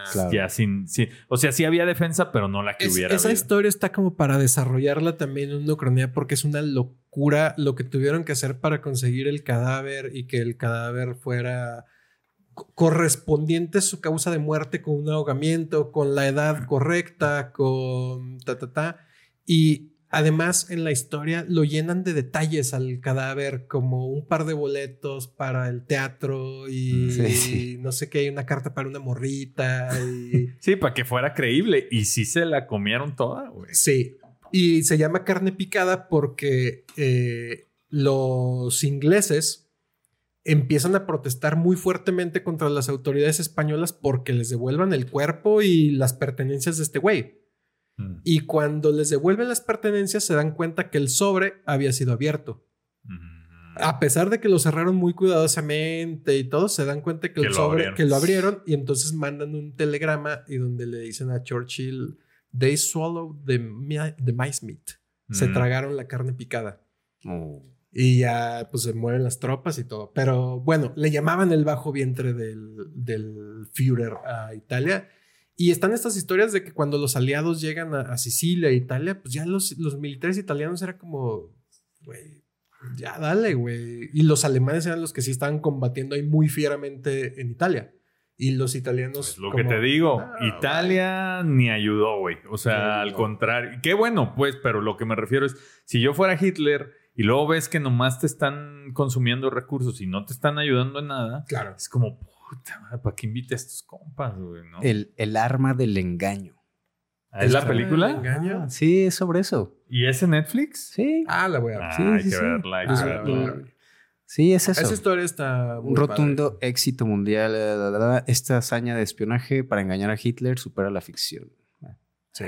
ya- Claro. Ya sin, sin- O sea, sí había defensa, pero no la que Es- hubiera esa habido. historia está como para desarrollarla también en una Ucrania porque es una locura lo que tuvieron que hacer para conseguir el cadáver y que el cadáver fuera co- correspondiente a su causa de muerte con un ahogamiento, con la edad correcta, con ta ta ta. Y además en la historia lo llenan de detalles al cadáver, como un par de boletos para el teatro y Sí, sí. no sé qué, hay una carta para una morrita y... *laughs* Sí, para que fuera creíble. Y sí se la comieron toda, güey. Sí. Y se llama carne picada porque eh, los ingleses empiezan a protestar muy fuertemente contra las autoridades españolas porque les devuelvan el cuerpo y las pertenencias de este güey. Mm. Y cuando les devuelven las pertenencias se dan cuenta que el sobre había sido abierto. Mm. A pesar de que lo cerraron muy cuidadosamente y todo, se dan cuenta que, Que el lo sobre abrieron. que lo abrieron y entonces mandan un telegrama y donde le dicen a Churchill, they swallowed the, the mice meat. Se Mm. tragaron la carne picada. Oh. Y ya pues se mueven las tropas y todo. Pero bueno, le llamaban el bajo vientre del, del Führer a Italia. Y están estas historias de que cuando los aliados llegan a, a Sicilia Italia, pues ya los, los militares italianos era como, güey, ya dale, güey. Y los alemanes eran los que sí estaban combatiendo ahí muy fieramente en Italia. Y los italianos... Pues lo como, que te digo, "Ah, Italia ni ayudó, güey. O sea, al contrario. Qué bueno, pues, pero lo que me refiero es, si yo fuera Hitler y luego ves que nomás te están consumiendo recursos y no te están ayudando en nada, Claro. es como, puta, madre, ¿para qué invite a estos compas, güey? ¿no? El, el arma del engaño. Ah, ¿Es la ¿El película? engaño? Ah, sí, es sobre eso. ¿Y es en Netflix? Sí. Ah, la voy a ver. Ah, sí, hay sí, que sí. verla, hay Ah, que la verla. ver. Sí, es eso. Esa historia está muy Un rotundo padre. éxito mundial. la, la, la, la. Esta hazaña de espionaje para engañar a Hitler supera la ficción. Sí.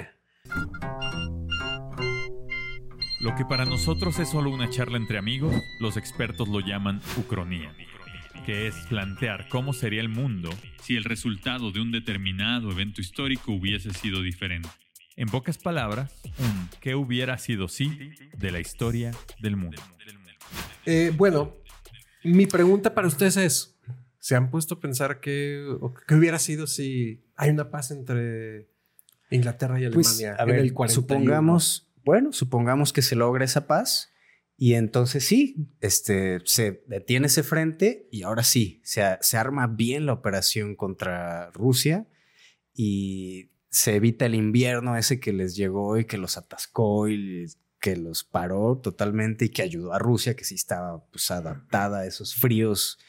Lo que para nosotros es solo una charla entre amigos, los expertos lo llaman ucronía, que es plantear cómo sería el mundo si el resultado de un determinado evento histórico hubiese sido diferente. En pocas palabras, un qué hubiera sido si de la historia del mundo. Eh, bueno, mi pregunta para ustedes es: ¿se han puesto a pensar qué, hubiera sido si hay una paz entre Inglaterra y Pues, Alemania a ver, en el 41? supongamos, bueno, supongamos que se logra esa paz y entonces sí, este, se detiene ese frente y ahora sí, se, se arma bien la operación contra Rusia y se evita el invierno ese que les llegó y que los atascó y que los paró totalmente y que ayudó a Rusia, que sí estaba pues, adaptada a esos fríos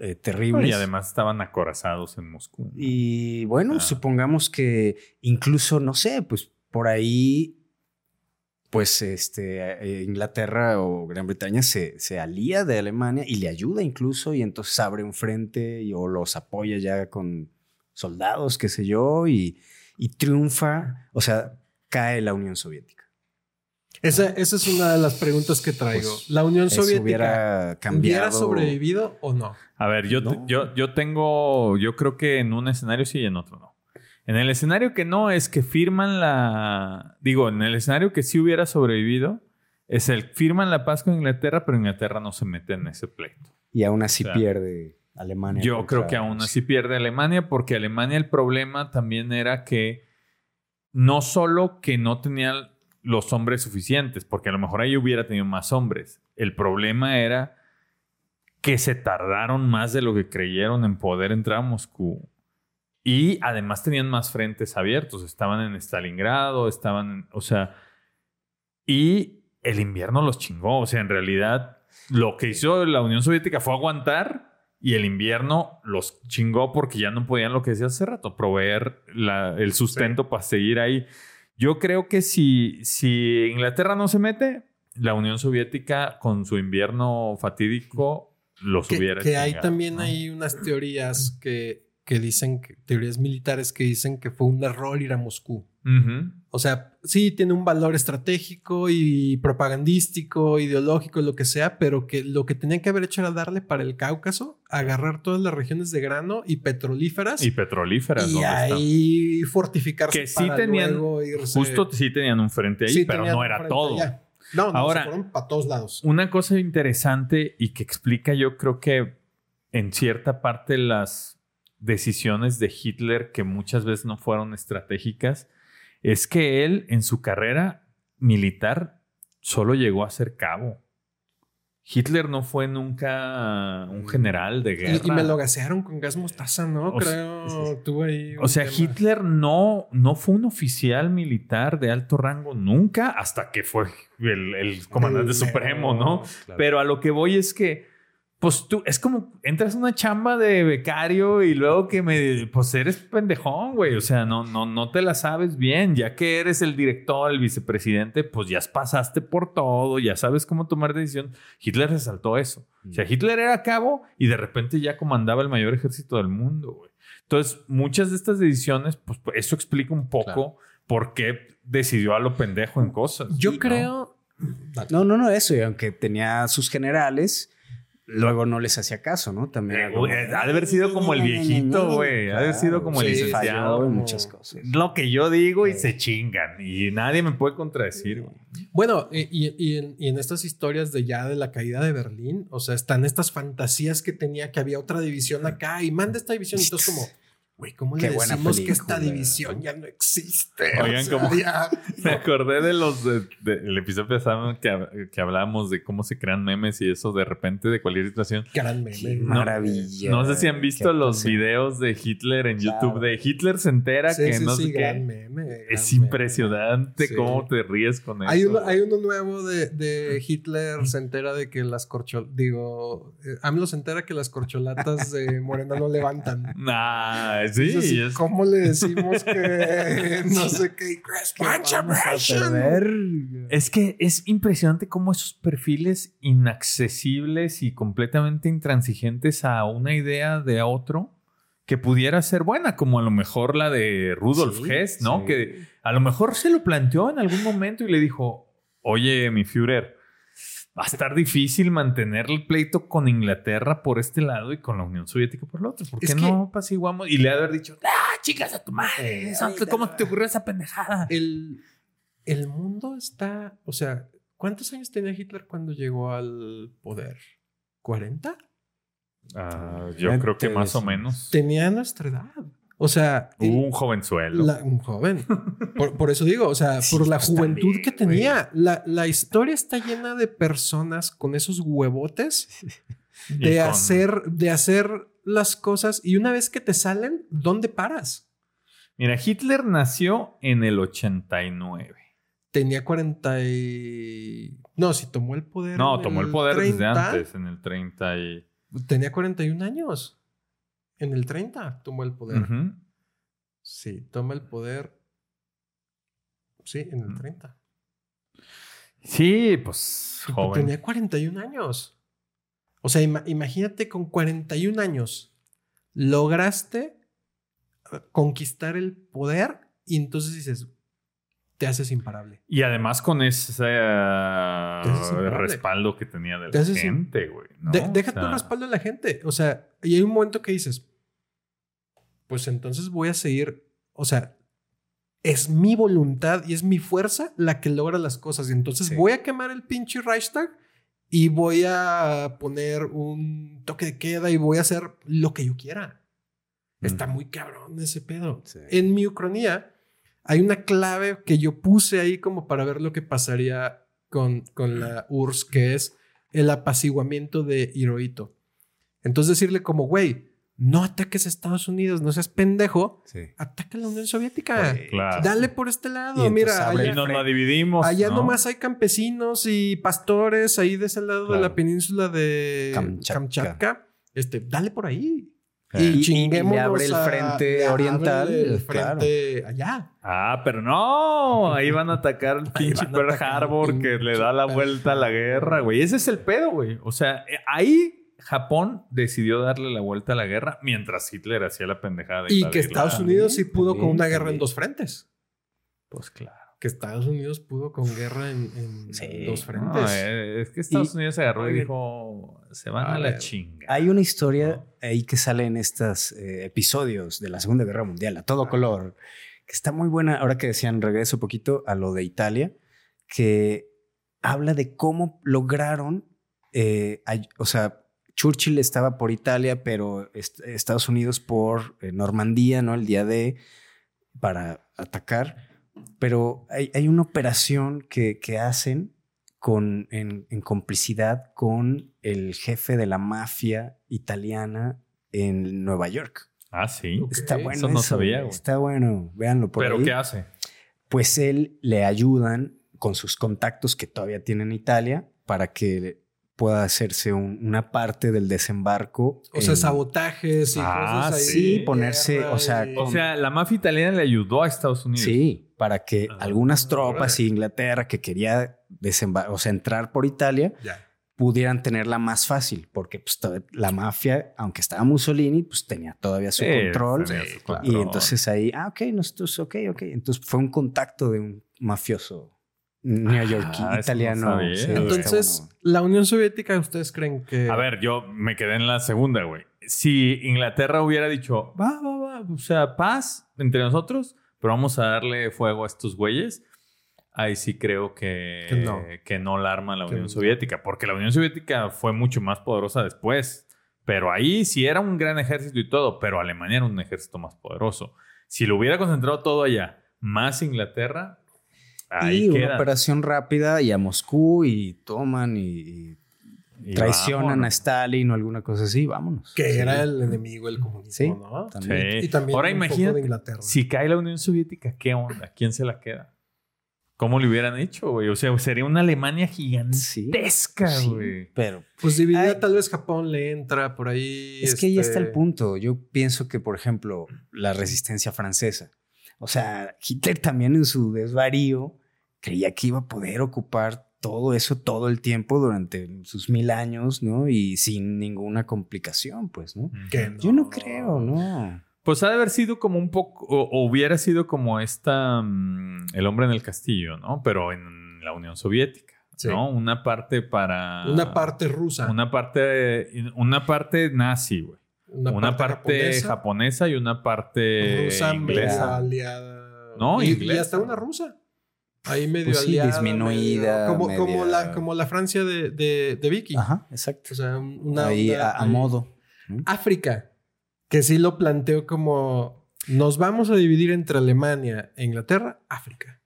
eh, terribles. Y además estaban acorazados en Moscú. Y bueno, Ah. supongamos que incluso, no sé, pues por ahí, pues este, Inglaterra o Gran Bretaña se, se alía de Alemania y le ayuda incluso y entonces abre un frente y, o los apoya ya con soldados, qué sé yo, y, y triunfa, o sea, cae la Unión Soviética. Esa, esa es una de las preguntas que traigo. Pues, ¿La Unión Soviética hubiera cambiado. hubiera sobrevivido o no? A ver, yo, No. yo, yo tengo, yo creo que en un escenario sí y en otro no. En el escenario que no es que firman la, digo, en el escenario que sí hubiera sobrevivido, es el firman la paz con Inglaterra, pero Inglaterra no se mete en ese pleito. Y aún así O sea, pierde Alemania. Yo creo que aún así pierde Alemania, porque Alemania el problema también era que no solo que no tenía los hombres suficientes, porque a lo mejor ahí hubiera tenido más hombres. El problema era que se tardaron más de lo que creyeron en poder entrar a Moscú. Y además tenían más frentes abiertos. Estaban en Stalingrado, estaban, o sea, y el invierno los chingó. O sea, en realidad, lo que hizo la Unión Soviética fue aguantar y el invierno los chingó porque ya no podían, lo que decía hace rato, proveer la- el sustento para seguir ahí. Yo creo que si, si Inglaterra no se mete, la Unión Soviética con su invierno fatídico los Que, hubiera que hay chingado, también ¿no? hay unas teorías que, que dicen, que, teorías militares que dicen que fue un error ir a Moscú. O sea, sí tiene un valor estratégico y propagandístico, ideológico, lo que sea, pero que lo que tenían que haber hecho era darle para el Cáucaso, agarrar todas las regiones de grano y petrolíferas Y petrolíferas. y ahí fortificarse Que sí para tenían- luego irse- Justo sí tenían un frente ahí, Sí pero no era todo. allá. No, no, Ahora- se fueron para todos lados. Una cosa interesante y que explica yo creo que en cierta parte las decisiones de Hitler que muchas veces no fueron estratégicas es que él en su carrera militar solo llegó a ser cabo. Hitler no fue nunca un general de guerra. Y, y me lo gasearon con gas mostaza, ¿no? O Creo, tuvo ahí O sea, tema. Hitler no, no fue un oficial militar de alto rango nunca hasta que fue el, el comandante El supremo, ¿no? Claro. Pero a lo que voy es que, pues tú, es como entras a una chamba de becario y luego que me, pues eres pendejón, güey. O sea, no, no, no te la sabes bien. Ya que eres el director, el vicepresidente, pues ya pasaste por todo, ya sabes cómo tomar decisión. Hitler resaltó eso. O sea, Hitler era cabo y de repente ya comandaba el mayor ejército del mundo, güey. Entonces, muchas de estas decisiones, pues eso explica un poco Claro. por qué decidió a lo pendejo en cosas. Yo ¿no? creo. No, no, no, eso. Y aunque tenía sus generales, luego no les hacía caso, ¿no? También. Eh, güey, ha de haber sido como el viejito, güey. Ha de haber sido como el licenciado. Falló muchas cosas. Lo que yo digo y se chingan. Y nadie me puede contradecir, güey. Bueno, y, y- y en, y en estas historias de ya de la caída de Berlín, o sea, están estas fantasías que tenía que había otra división acá y manda esta división. Entonces, como, güey, ¿cómo le Qué decimos que esta división ya no existe? Oigan, O sea, como- ya- *laughs* Me acordé de los de- de- del episodio pasado que, que hablábamos de cómo se crean memes y eso de repente de cualquier situación. Gran meme. No, maravilla. No sé si han visto los pasión. videos de Hitler en Claro. YouTube de Hitler se entera Sí, que sí, no sí, sé qué. gran meme. gran Es meme. impresionante Sí. cómo te ríes con eso. Hay uno, güey. hay uno nuevo de, de Hitler, se entera de que las corcholatas, digo, eh, AMLO se entera que las corcholatas de Morena no levantan. *laughs* Nah, sí, es- ¿Cómo le decimos que *laughs* no sé qué? *laughs* Es que es impresionante cómo esos perfiles inaccesibles y completamente intransigentes a una idea de otro que pudiera ser buena, como a lo mejor la de Rudolf Sí, Hess, ¿no? sí. Que a lo mejor se lo planteó en algún momento y le dijo, oye, mi Führer, va a estar difícil mantener el pleito con Inglaterra por este lado y con la Unión Soviética por el otro. ¿Por qué Es que- no apaciguamos? Y le ha de haber dicho, ah, chicas a tu madre, ¿cómo te ocurrió esa pendejada? El, el mundo está, o sea, ¿cuántos años tenía Hitler cuando llegó al poder? ¿40? Ah, yo creo que más o menos. Tenía nuestra edad. O sea, un jovenzuelo. la- un joven. Por, por eso digo, o sea, *laughs* Sí, por la juventud que tenía. La, la historia está llena de personas con esos huevotes *laughs* de con- hacer, de hacer las cosas y una vez que te salen, ¿dónde paras? Mira, Hitler nació en el 89. tenía 40 y... No, si tomó el poder. No, tomó el poder desde 30, antes, en el 30 y... Tenía 41 años. En el 30 tomó el poder. Sí, toma el poder. Sí, en el Mm. 30. Sí, pues joven. Tenía 41 años. O sea, ima- imagínate con 41 años lograste eh, conquistar el poder y entonces dices, te haces imparable. Y además con ese imparable. respaldo que tenía de la gente, güey. ¿no? De- O deja tu respaldo a la gente. O sea, y hay un momento que dices, pues entonces voy a seguir, o sea, es mi voluntad y es mi fuerza la que logra las cosas. Y entonces Sí. voy a quemar el pinche Reichstag y voy a poner un toque de queda y voy a hacer lo que yo quiera. Está Mm. muy cabrón ese pedo. Sí. En mi ucronía hay una clave que yo puse ahí como para ver lo que pasaría con, con la URSS, que es el apaciguamiento de Hirohito. Entonces decirle como, güey, no ataques a Estados Unidos, no seas pendejo, Sí. ataca a la Unión Soviética. Güey. Claro. Dale por este lado. Y Mira, allá, nos la dividimos. allá ¿no? nomás hay campesinos y pastores ahí de ese lado de la península de Kamchatka. Kamchatka. Este, dale por ahí. Y- y- y abre el frente oriental, abre el claro. frente allá. Ah, pero no, ahí van a atacar al *laughs* pinche Pearl Harbor que le da la vuelta a la guerra, güey. Ese es el pedo, güey. O sea, eh, ahí Japón decidió darle la vuelta a la guerra mientras Hitler hacía la pendejada de Y que. Estados Unidos sí pudo con una guerra en dos frentes. Pues claro. Que Estados Unidos pudo con guerra en, en Sí. dos frentes. eh, es que Estados Y- Unidos se agarró y dijo, se van a A la chinga. Hay una historia No. ahí que sale en estos eh, episodios de la Segunda Guerra Mundial, a todo color, que está muy buena, ahora que decían, regreso un poquito a lo de Italia, que habla de cómo lograron, eh, o sea, Churchill estaba por Italia, pero est- Estados Unidos por eh, Normandía, ¿no? El día de, para atacar. Pero hay, hay una operación que, que hacen con, en, en complicidad con el jefe de la mafia italiana en Nueva York. Ah, sí. Está bueno. eso no sabía, güey. Está bueno. Véanlo por ¿Pero ahí. qué hace? Pues él le ayudan con sus contactos que todavía tiene en Italia para que pueda hacerse un- una parte del desembarco. O sea, sabotajes y Ah, cosas ahí. sí, ponerse, o sea, y- O sea, la mafia italiana le ayudó a Estados Unidos. Sí, para que Ah, algunas tropas y Inglaterra que quería desembar o sea, entrar por Italia Ya. pudieran tenerla más fácil, porque pues, la mafia, aunque estaba Mussolini, pues tenía todavía su Sí, control. tenía su Y control. entonces ahí, ah, ok, nosotros, ok, ok. Entonces fue un contacto de un mafioso neoyorquí, Ah, no italiano. sabía, Sí. Entonces, bueno. la Unión Soviética, ¿ustedes creen que... A ver, yo me quedé en la segunda, güey. Si Inglaterra hubiera dicho, va, va, va, o sea, paz entre nosotros, pero vamos a darle fuego a estos güeyes, ahí sí creo que, Que no. que no la arma la Que Unión no. Soviética, porque la Unión Soviética fue mucho más poderosa después. Pero ahí sí era un gran ejército y todo, pero Alemania era un ejército más poderoso. Si lo hubiera concentrado todo allá, más Inglaterra, ahí y una operación rápida y a Moscú y toman y, y Y traicionan a. Stalin o alguna cosa así, vámonos. que Sí. era el enemigo del comunismo, Sí, ¿no? también. Sí. Y también Ahora imagínate, de Inglaterra. Si cae la Unión Soviética, ¿qué onda? ¿Quién se la queda? ¿Cómo le hubieran hecho, güey? O sea, sería una Alemania gigantesca, Sí, güey. pero Pues dividida, Ay. tal vez Japón le entra por ahí. es que ahí está el este, punto. Yo pienso que, por ejemplo, la resistencia francesa. O sea, Hitler también en su desvarío creía que iba a poder ocupar todo eso todo el tiempo durante sus mil años, ¿no? Y sin ninguna complicación, pues, ¿no? Que Yo no creo, ¿no? Pues ha de haber sido como un poco, o, o hubiera sido como esta, mm, el hombre en el castillo, ¿no? Pero en la Unión Soviética, Sí. ¿no? Una parte para... Una parte rusa. Una parte, una parte nazi, güey. Una, parte, japonesa. y una parte rusa, inglesa. media aliada. No, y, inglesa. y hasta una rusa. Ahí medio Pues sí, aliada. disminuida, medio- como, media- como, la, como la Francia de, de, de Vicky. Ajá, exacto. O sea, una. ahí onda a, a ahí. modo. África, que sí lo planteo como. Nos vamos a dividir entre Alemania e Inglaterra, África.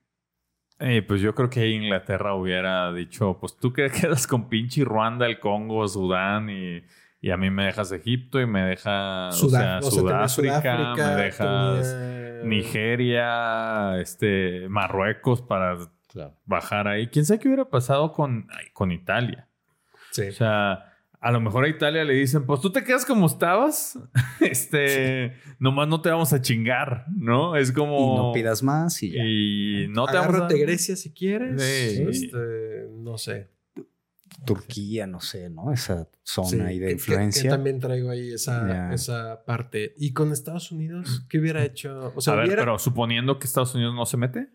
Eh, pues yo creo que Inglaterra hubiera dicho, pues tú que *laughs* quedas con pinche Ruanda, el Congo, Sudán y, y a mí me dejas Egipto y me deja Sudán, o o sea, sea, tenía Sudáfrica, me dejas tenía- Nigeria, este, Marruecos para Claro. bajar ahí. ¿Quién sabe qué hubiera pasado con, ay, con Italia? Sí. O sea, a lo mejor a Italia le dicen, pues tú te quedas como estabas, *laughs* este, nomás no te vamos a chingar, ¿no? Es como... Y no pidas más y ya. Y no te vamos a... Grecia si quieres. Sí. Este, no sé. Turquía, no sé, ¿no? Esa zona Sí, ahí que- de que- influencia. Que, también traigo ahí esa, esa parte. Y con Estados Unidos, ¿qué hubiera hecho? O sea, a ver, hubiera, pero suponiendo que Estados Unidos no se mete,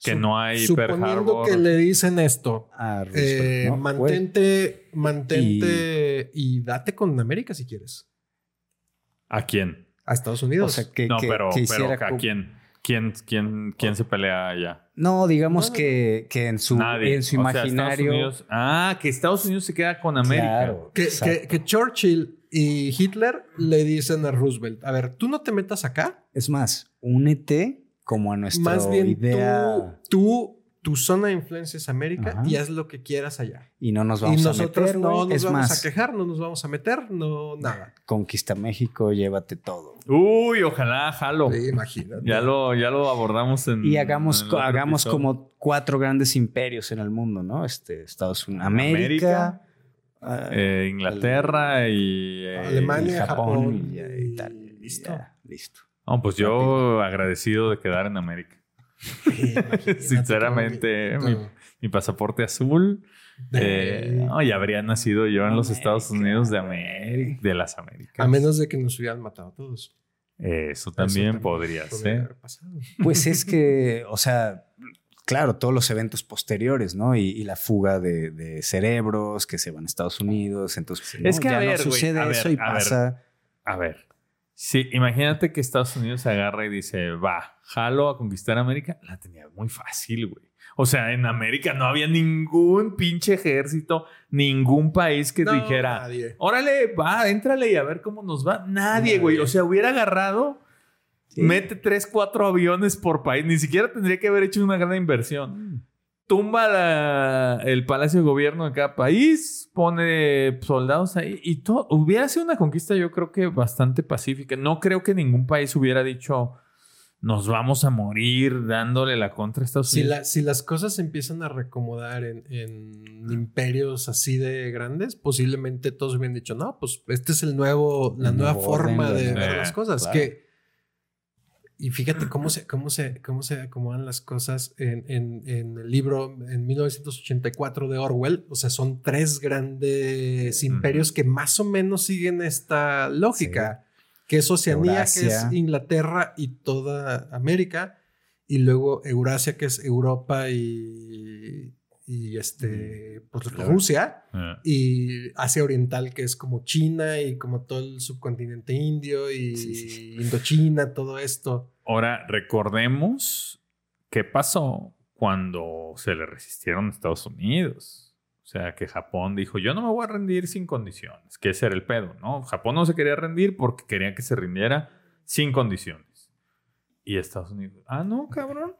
que su- no hay Pearl suponiendo Harbor. que le dicen esto, Ah, Roosevelt, eh, ¿no? mantente, mantente y... date con América si quieres. ¿A quién? A Estados Unidos. O sea, que, no, que- pero, que pero hiciera ¿a quién? ¿Quién, quién, quién se pelea allá? No, digamos No, que, que en su, Nadie. en su O sea, imaginario. Unidos- ah, que Estados Unidos se queda con América. Claro, que, que- que Churchill y Hitler le dicen a Roosevelt, a ver, tú no te metas acá, Es más, únete como a nuestra más bien idea tú, tú, tu zona de influencia es América Ajá. y haz lo que quieras allá. y no nos Y vamos a nosotros meter. no nos es vamos más, a quejar, no nos vamos a meter, no, nada. conquista México, llévate todo. Uy, ojalá, jalo. Sí, imagínate. Ya lo, ya lo abordamos en. Y hagamos, en hagamos episodio. como cuatro grandes imperios en el mundo, ¿no? Este, Estados Unidos, América, ah, Eh, Inglaterra y. eh, Alemania, y Japón, Japón y, y Italia. y listo. ya, listo. No, pues yo agradecido de quedar en América. Sí, *laughs* Sinceramente, mi, mi pasaporte azul. Eh, no, y habría nacido yo en los América, Estados Unidos de. América, de las Américas. A menos de que nos hubieran matado a todos. Eso Eso también podría podría ser. haber pasado. Pues es que, o sea, claro, todos los eventos posteriores, ¿no? Y, y la fuga de, de cerebros que se van a Estados Unidos. Entonces, Es no, que, a ya ver, no güey, sucede a ver, eso y a ver. pasa. A ver. Sí, imagínate que Estados Unidos se agarra y dice, va, jalo a conquistar América. La tenía muy fácil, güey. O sea, en América no había ningún pinche ejército, ningún país que No, dijera, nadie. órale, va, éntrale y a ver cómo nos va. Nadie, güey. O sea, hubiera agarrado, Sí. mete tres, cuatro aviones por país. Ni siquiera tendría que haber hecho una gran inversión. Tumba la- el palacio de gobierno de cada país, pone soldados ahí y todo. Hubiera sido una conquista, yo creo que bastante pacífica. No creo que ningún país hubiera dicho, nos vamos a morir dándole la contra a Estados Si, Unidos. la- si las cosas se empiezan a recomodar en, en imperios así de grandes, posiblemente todos hubieran dicho, no, pues este es el nuevo, la El nueva nuevo forma de ver Eh, las cosas. claro. Que, y fíjate cómo se, cómo se, cómo se acomodan las cosas en, en- en el libro en 1984 de Orwell. O sea, son tres grandes imperios que más o menos siguen esta lógica. Que es Oceanía, que es. Inglaterra y toda América. Y luego Eurasia, que es Europa y, y este, pues, Claro. Rusia Eh. y Asia Oriental, que es como China y como todo el subcontinente indio y Sí, sí, sí. Indochina, todo esto. Ahora, recordemos qué pasó cuando se le resistieron a Estados Unidos. O sea, que Japón dijo, yo no me voy a rendir sin condiciones, que ese era el pedo, ¿no? Japón no se quería rendir porque quería que se rindiera sin condiciones. Y Estados Unidos, ah, no, cabrón.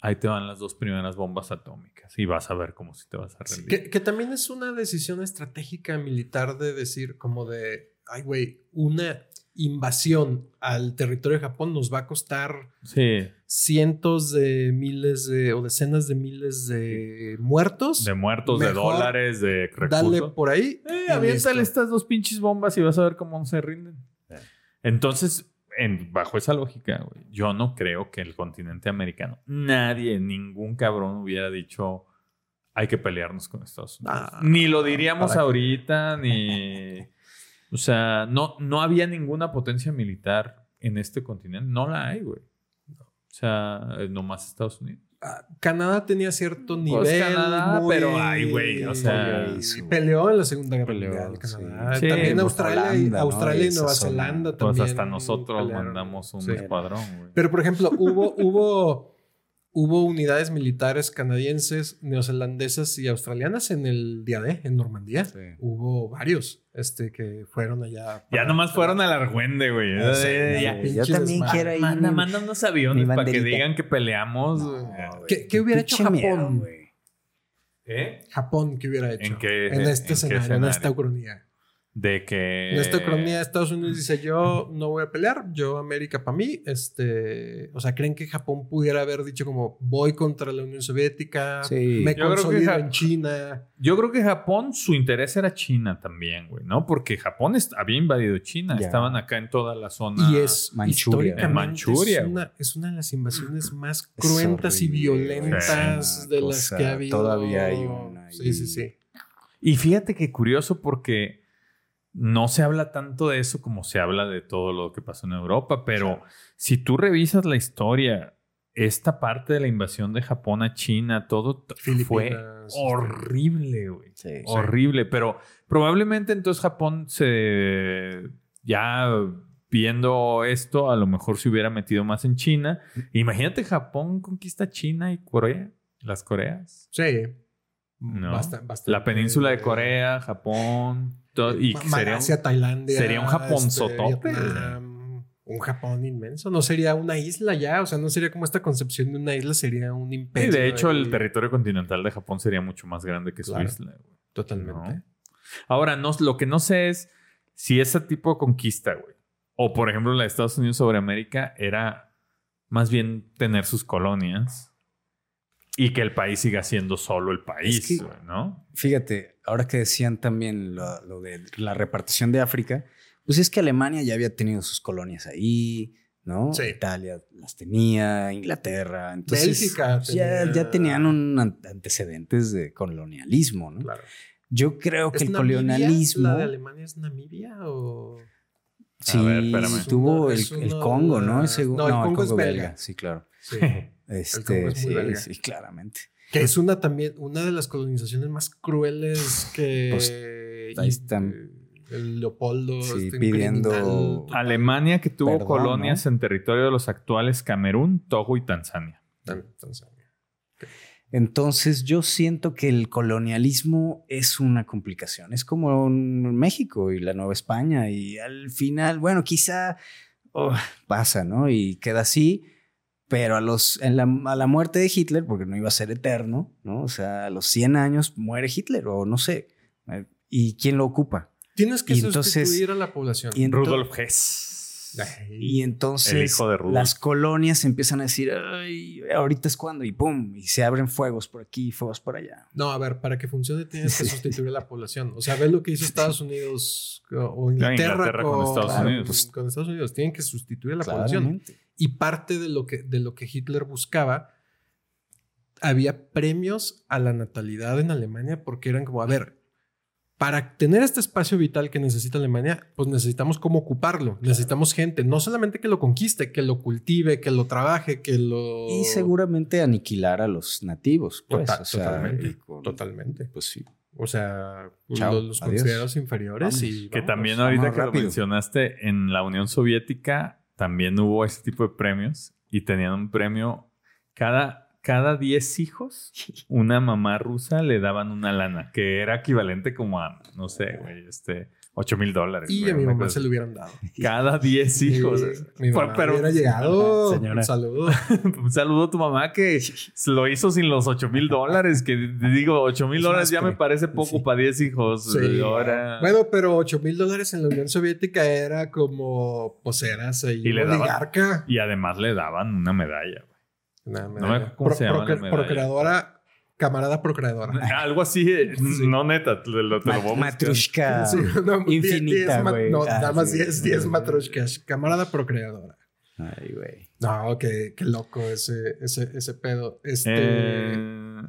Ahí te van las dos primeras bombas atómicas y vas a ver cómo si te vas a rendir. Que, que también es una decisión estratégica militar de decir como de, ay güey, una invasión al territorio de Japón nos va a costar Sí, cientos de miles de, o decenas de miles de muertos. de muertos, de dólares, de recursos. Dale por ahí. Eh, aviéntale estas dos pinches bombas y vas a ver cómo se rinden. Entonces, en- bajo esa lógica, güey, yo no creo que el continente americano, nadie, ningún cabrón hubiera dicho hay que pelearnos con Estados Unidos. Ah, ni lo diríamos ahorita, ni. *laughs* O sea, no, no había ninguna potencia militar en este continente. No la hay, güey. O sea, es nomás Estados Unidos. Ah, Canadá tenía cierto Pues nivel. Canadá, muy- pero, ay, güey, o sea, peleó en la Segunda Guerra Peleó, Mundial. Canadá. sí. También Sí, Australia, y, Holanda, ¿no? Australia y Nueva. Zelanda Pues también. hasta nosotros pelearon. mandamos un Sí. escuadrón, güey. Pero, por ejemplo, hubo, hubo, hubo unidades militares canadienses, neozelandesas y australianas en el día D, en Normandía. Sí. Hubo varios este, que fueron allá. Ya para- nomás fueron al Argüende, güey. Ah, sí, ya. sí. Yo también quiero ir. Manda, manda unos aviones para que digan que peleamos. güey, ¿Qué- qué hubiera hecho miedo, Japón? güey. ¿Eh? Japón, ¿qué hubiera hecho? ¿En qué- en en este qué escenario, en esta ucronía. De que... En esta cronía de Estados Unidos dice, yo no voy a pelear, yo América para mí. Este, o sea, ¿creen que Japón pudiera haber dicho como, voy contra la Unión Soviética, Sí. me Yo creo que consolido en China? Yo creo que Japón, su interés era China también, güey, ¿no? Porque Japón había invadido China, estaban acá en toda la zona. Y es Manchuria. históricamente En Manchuria, es, una, es una de las invasiones más cruentas y violentas de las que ha habido. todavía hay una Sí, sí, sí. Y fíjate que curioso porque no se habla tanto de eso como se habla de todo lo que pasó en Europa, pero si tú revisas la historia, esta parte de la invasión de Japón a China, todo fue Filipinas, horrible, güey. Sí. Horrible, pero probablemente entonces Japón se ya viendo esto, a lo mejor se hubiera metido más en China. Imagínate Japón conquista China y Corea, las Coreas. Sí. No. Basta- bastante- La península de Corea, Japón, todo, y Ma- sería un- Malasia, Tailandia. sería un Japonzotote. este, Vietnam, un Japón inmenso. No sería una isla ya. O sea, no sería como esta concepción de una isla, sería un y imperio. de hecho, el territorio continental de Japón sería mucho más grande que su isla. güey. Totalmente. ¿no? Ahora, no, lo que no sé es si ese tipo de conquista, güey, o por ejemplo la de Estados Unidos sobre América, era más bien tener sus colonias y que el país siga siendo solo el país, Es que- güey, ¿no? Fíjate, ahora que decían también lo, lo de la repartición de África, pues es que Alemania ya había tenido sus colonias ahí, ¿no? Sí. Italia las tenía, Inglaterra, entonces Bélgica ya, tenía- ya tenían un an- antecedentes de colonialismo, ¿no? Claro. Yo creo que ¿Es el Namibia? colonialismo ¿La de Alemania es Namibia o...? sí ver, espérame. tuvo Es el, uno el Congo, ¿no? Ese- no, el Congo es belga. sí, claro. Sí. Este, Congo es muy sí, claramente. Que es una también, una de las colonizaciones más crueles que... Pues, ahí están. El Leopoldo. Sí, este, pidiendo- criminal. Alemania que tuvo Perdón, colonias en territorio de los actuales Camerún, Togo y Tanzania. Tan- Tanzania. Entonces yo siento que el colonialismo es una complicación. Es como en México y la Nueva España y al final, bueno, quizá oh, pasa, ¿no? Y queda así, pero a, los, en la, a la muerte de Hitler, porque no iba a ser eterno, ¿no? O sea, a los 100 años muere Hitler o no sé. Eh, ¿Y quién lo ocupa? Tienes que Y entonces- sustituir a la población. y Rudolf Hess. Ay. Y entonces El hijo de Rudolf. las colonias empiezan a decir, Ay, ahorita es cuando, y pum, y se abren fuegos por aquí, fuegos por allá. No, a ver, para que funcione tienes que *laughs* sustituir a la población. O sea, ve lo que hizo Estados Unidos o Inglaterra, Inglaterra con Estados claro, Unidos. pues, con Estados Unidos. Tienen que sustituir a la población. Claramente. Y parte de lo, que, de lo que Hitler buscaba, había premios a la natalidad en Alemania porque eran como, a ver, para tener este espacio vital que necesita Alemania, pues necesitamos cómo ocuparlo. Necesitamos gente, no solamente que lo conquiste, que lo cultive, que lo trabaje, que lo... Y seguramente aniquilar a los nativos. Pues, Total- o sea, totalmente, con- Totalmente. Pues sí. O sea, Chao, los, considerados inferiores y... Que también ahorita que lo mencionaste, en la Unión Soviética también hubo ese tipo de premios y tenían un premio cada, cada 10 hijos, *laughs* una mamá rusa le daban una lana, que era equivalente como a, no sé, güey, este, 8 mil dólares. Y güey, a mi mamá cosa se lo hubieran dado. Cada *laughs* 10 hijos. Mi mamá pero- hubiera llegado. *laughs* Señora. Un saludo. Un saludo a tu mamá que lo hizo sin los 8 mil dólares. Que te digo, 8 mil Es dólares ya me parece poco sí. para 10 hijos. Sí. Ahora. Bueno, pero 8 mil dólares en la Unión Soviética era como, pues eras ahí Y le daban- oligarca. Y además le daban una medalla. Nah, me acuerdo cómo se llama la medalla. Procreadora, camarada procreadora. *laughs* Algo así, eh, Sí. no neta, te lo, te lo voy a buscar. Matrushka *laughs* Sí, no, infinita, güey. No, Ah, nada más sí. 10 10 matroshkas. Camarada procreadora. Ay, güey. No, qué, qué loco ese, ese, ese pedo. Este, Eh,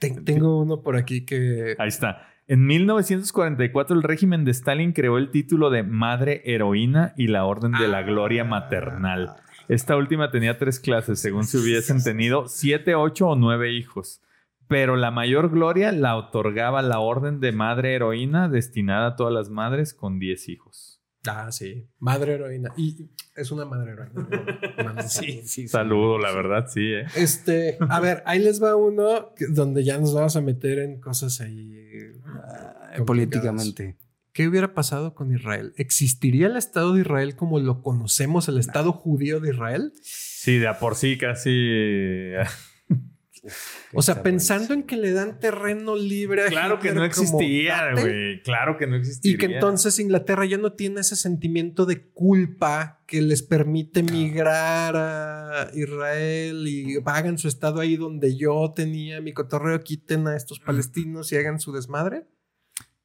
ten- tengo uno por aquí que... ahí está. En 1944 el régimen de Stalin creó el título de Madre Heroína y la Orden de la Gloria Maternal. Esta última tenía tres clases, según si hubiesen *laughs* tenido siete, ocho o nueve hijos. Pero la mayor gloria la otorgaba la Orden de Madre Heroína, destinada a todas las madres con diez hijos. Ah, sí. Madre heroína. Y es una madre heroína. Saludo. *laughs* sí. Saludo, la verdad, sí, ¿eh? Este, a ver, ahí les va uno donde ya nos vamos a meter en cosas ahí. Ah, complicadas. políticamente. ¿Qué hubiera pasado con Israel? ¿Existiría el Estado de Israel como lo conocemos, el Estado judío de Israel? Sí, de a por sí casi... O sea, pensando en que le dan terreno libre a Claro que no existía, güey. Claro que no existía. Y que entonces Inglaterra ya no tiene ese sentimiento de culpa que les permite migrar a Israel y hagan su estado ahí donde yo tenía mi cotorreo, quiten a estos palestinos y hagan su desmadre.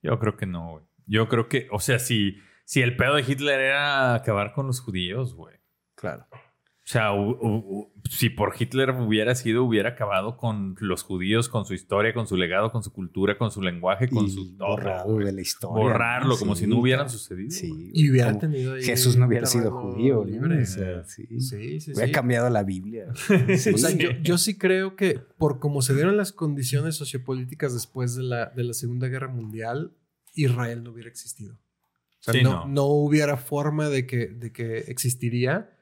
Yo creo que no, güey. Yo creo que, o sea, si, si el pedo de Hitler era acabar con los judíos, güey. Claro. O sea, u- u- u- si por Hitler hubiera sido, hubiera acabado con los judíos, con su historia, con su legado, con su cultura, con su lenguaje, con y su todo. borrado de la historia. Borrarlo, como si no hubieran sucedido. Sí. Y hubiera Como tenido ahí Jesús no hubiera sido judío, libre. O sea, sí. Sí, sí, Hubiera sí. cambiado la Biblia. *laughs* Sí. O sea, yo, yo sí creo que por cómo se dieron las condiciones sociopolíticas después de la, de la Segunda Guerra Mundial, Israel no hubiera existido. O sea, Sí, no, no. no hubiera forma de que, de que existiría.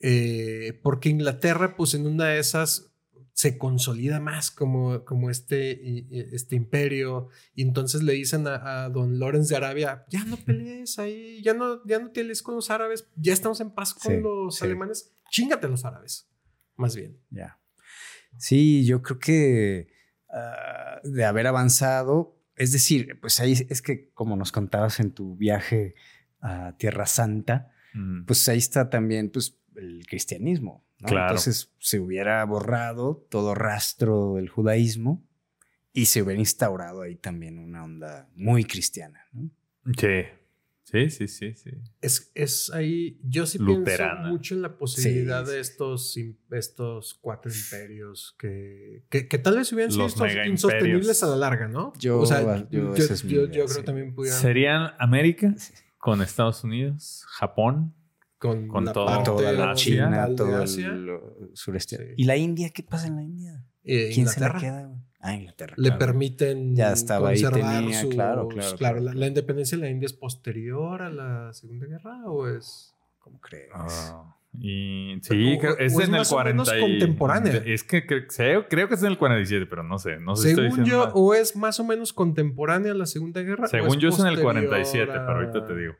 eh, porque Inglaterra, pues en una de esas, se consolida más como, como este, este imperio. Y entonces le dicen a, a don Lawrence de Arabia, ya no pelees ahí, ya no, ya no te alies con los árabes, ya estamos en paz con Sí, los sí. alemanes, chingate a los árabes. Más bien. Ya. Sí, yo creo que ah, de haber avanzado, es decir, pues ahí es que como nos contabas en tu viaje a Tierra Santa, Mm. pues ahí está también pues el cristianismo. ¿no? Claro. Entonces se hubiera borrado todo rastro del judaísmo y se hubiera instaurado ahí también una onda muy cristiana. ¿no? Sí. Sí, sí, sí, sí. Es, es ahí, yo sí Luterana. pienso mucho en la posibilidad Sí, de estos, estos cuatro imperios que, que, que tal vez hubieran sido insostenibles imperios. a la larga, ¿no? Yo- o sea, yo- yo, esa es mi yo- idea, yo creo sí. también pudieran Serían América con Estados Unidos, Japón. con, con la todo- parte Toda la Asia, China, de todo el sureste. Sí. ¿Y la India? ¿Qué pasa en la India? eh, ¿Quién se la queda? Ah, Inglaterra. Le claro. permiten Ya estaba ahí, conservar tenía, sus- claro, claro, claro. La, la independencia de la India es posterior a la Segunda Guerra o es ¿Cómo crees? Ah, y sí, es o es en el más o menos 40 y- contemporánea. Es que creo, creo- que es en el 47, pero no sé. No sé estoy según yo o es más o menos contemporánea a la Segunda Guerra Según yo es en el posterior 47, a- pero ahorita te digo.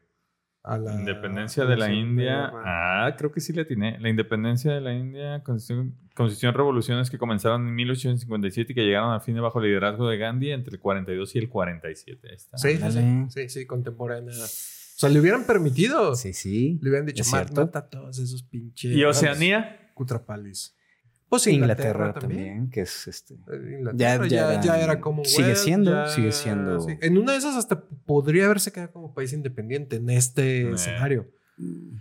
A la Independencia de la India. Ah, creo que sí le atiné. La independencia de la India consistió, en revoluciones que comenzaron en 1857 y que llegaron a fin bajo el liderazgo de Gandhi entre el 42 y el 47. Ahí está. Sí, sí, sí, sí, sí, contemporánea. O sea, le hubieran permitido. Sí, sí. Le hubieran dicho, Es "Ma- cierto. mata a todos esos pinches. ¿Y Oceanía? Cutrapalis. Pues Inglaterra, Inglaterra, también. también. que es este. Eh, Inglaterra Ya- ya, ya era como sigue siendo, sigue siendo- sí. En una de esas hasta podría haberse quedado como país independiente en este escenario. mm,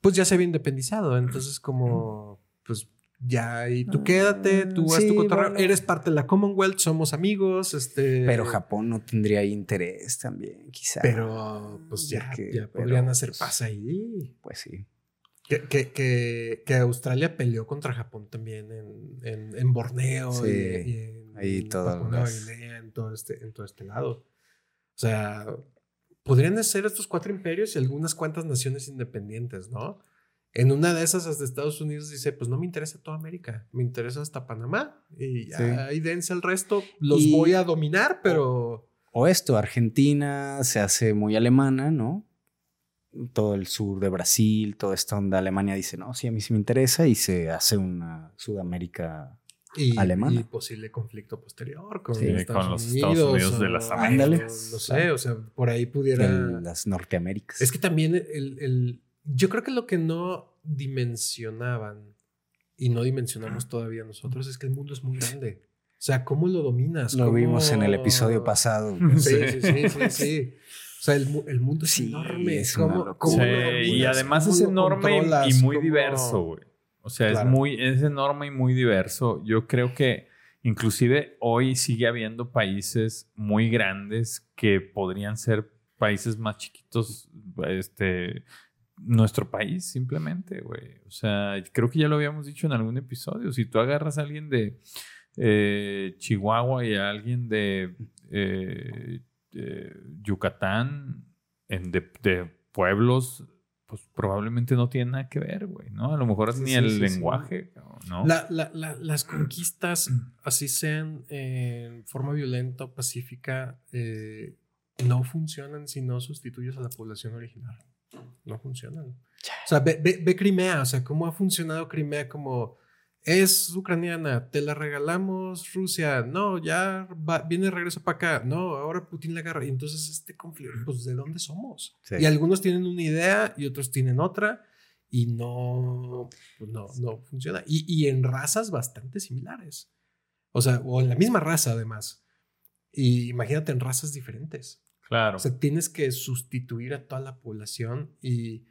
Pues ya se había independizado, entonces *clears throat* como pues ya y tú quédate, tú haz Sí, tu cotorreo, bueno. eres parte de la Commonwealth, somos amigos, este Pero Japón no tendría interés también, quizá. pero pues ya, Porque- ya pero, podrían hacer pues, paz ahí. Pues sí. Que, que, que, que Australia peleó contra Japón también en, en, en Borneo Sí, y, y en ahí las- en todo, este, en todo este lado. O sea, podrían ser estos cuatro imperios y algunas cuantas naciones independientes, ¿no? En una de esas, hasta Estados Unidos dice, pues no me interesa toda América, me interesa hasta Panamá y Sí. ahí dense el resto, los Y- voy a dominar, pero... O esto, Argentina se hace muy alemana, ¿no? Todo el sur de Brasil, toda esta onda Alemania dice, no, sí, a mí sí me interesa y se hace una Sudamérica. Y, Alemana. y posible conflicto posterior con, Sí, Estados, con los Unidos, Estados Unidos de las Américas. No sé, o sea, por ahí pudiera... las Norteaméricas. Es que también el, el- Yo creo que lo que no dimensionaban y no dimensionamos todavía nosotros es que el mundo es muy grande. O sea, ¿cómo lo dominas? Lo ¿Cómo- vimos en el episodio pasado. *laughs* Sí, sí, sí, sí, sí. O sea, el, el mundo es Sí, enorme. es ¿Cómo, Sí, lo y además ¿Cómo es enorme y- muy ¿Cómo- diverso, güey. O sea, Claro. es muy, es enorme y muy diverso. Yo creo que inclusive hoy sigue habiendo países muy grandes que podrían ser países más chiquitos, este, nuestro país simplemente, güey. O sea, creo que ya lo habíamos dicho en algún episodio. Si tú agarras a alguien de eh, Chihuahua y a alguien de eh, eh, Yucatán, en de, de pueblos, pues probablemente no tiene nada que ver, güey, ¿no? A lo mejor Sí, ni sí, el sí, sí. lenguaje, ¿no? La- la- la- las conquistas, así sean en forma violenta o pacífica, eh, no funcionan si no sustituyes a la población original. No funcionan. O sea, ve, ve- ve Crimea, o sea, cómo ha funcionado Crimea como es ucraniana, te la regalamos Rusia, no, ya viene de regreso para acá, no, ahora Putin la agarra. Y entonces este conflicto, pues ¿de dónde somos? Y algunos tienen una idea y otros tienen otra y no, pues, no, no funciona. Y, y, en razas bastante similares. O sea, o en la misma raza además. Y imagínate en razas diferentes. Claro. O sea, tienes que sustituir a toda la población y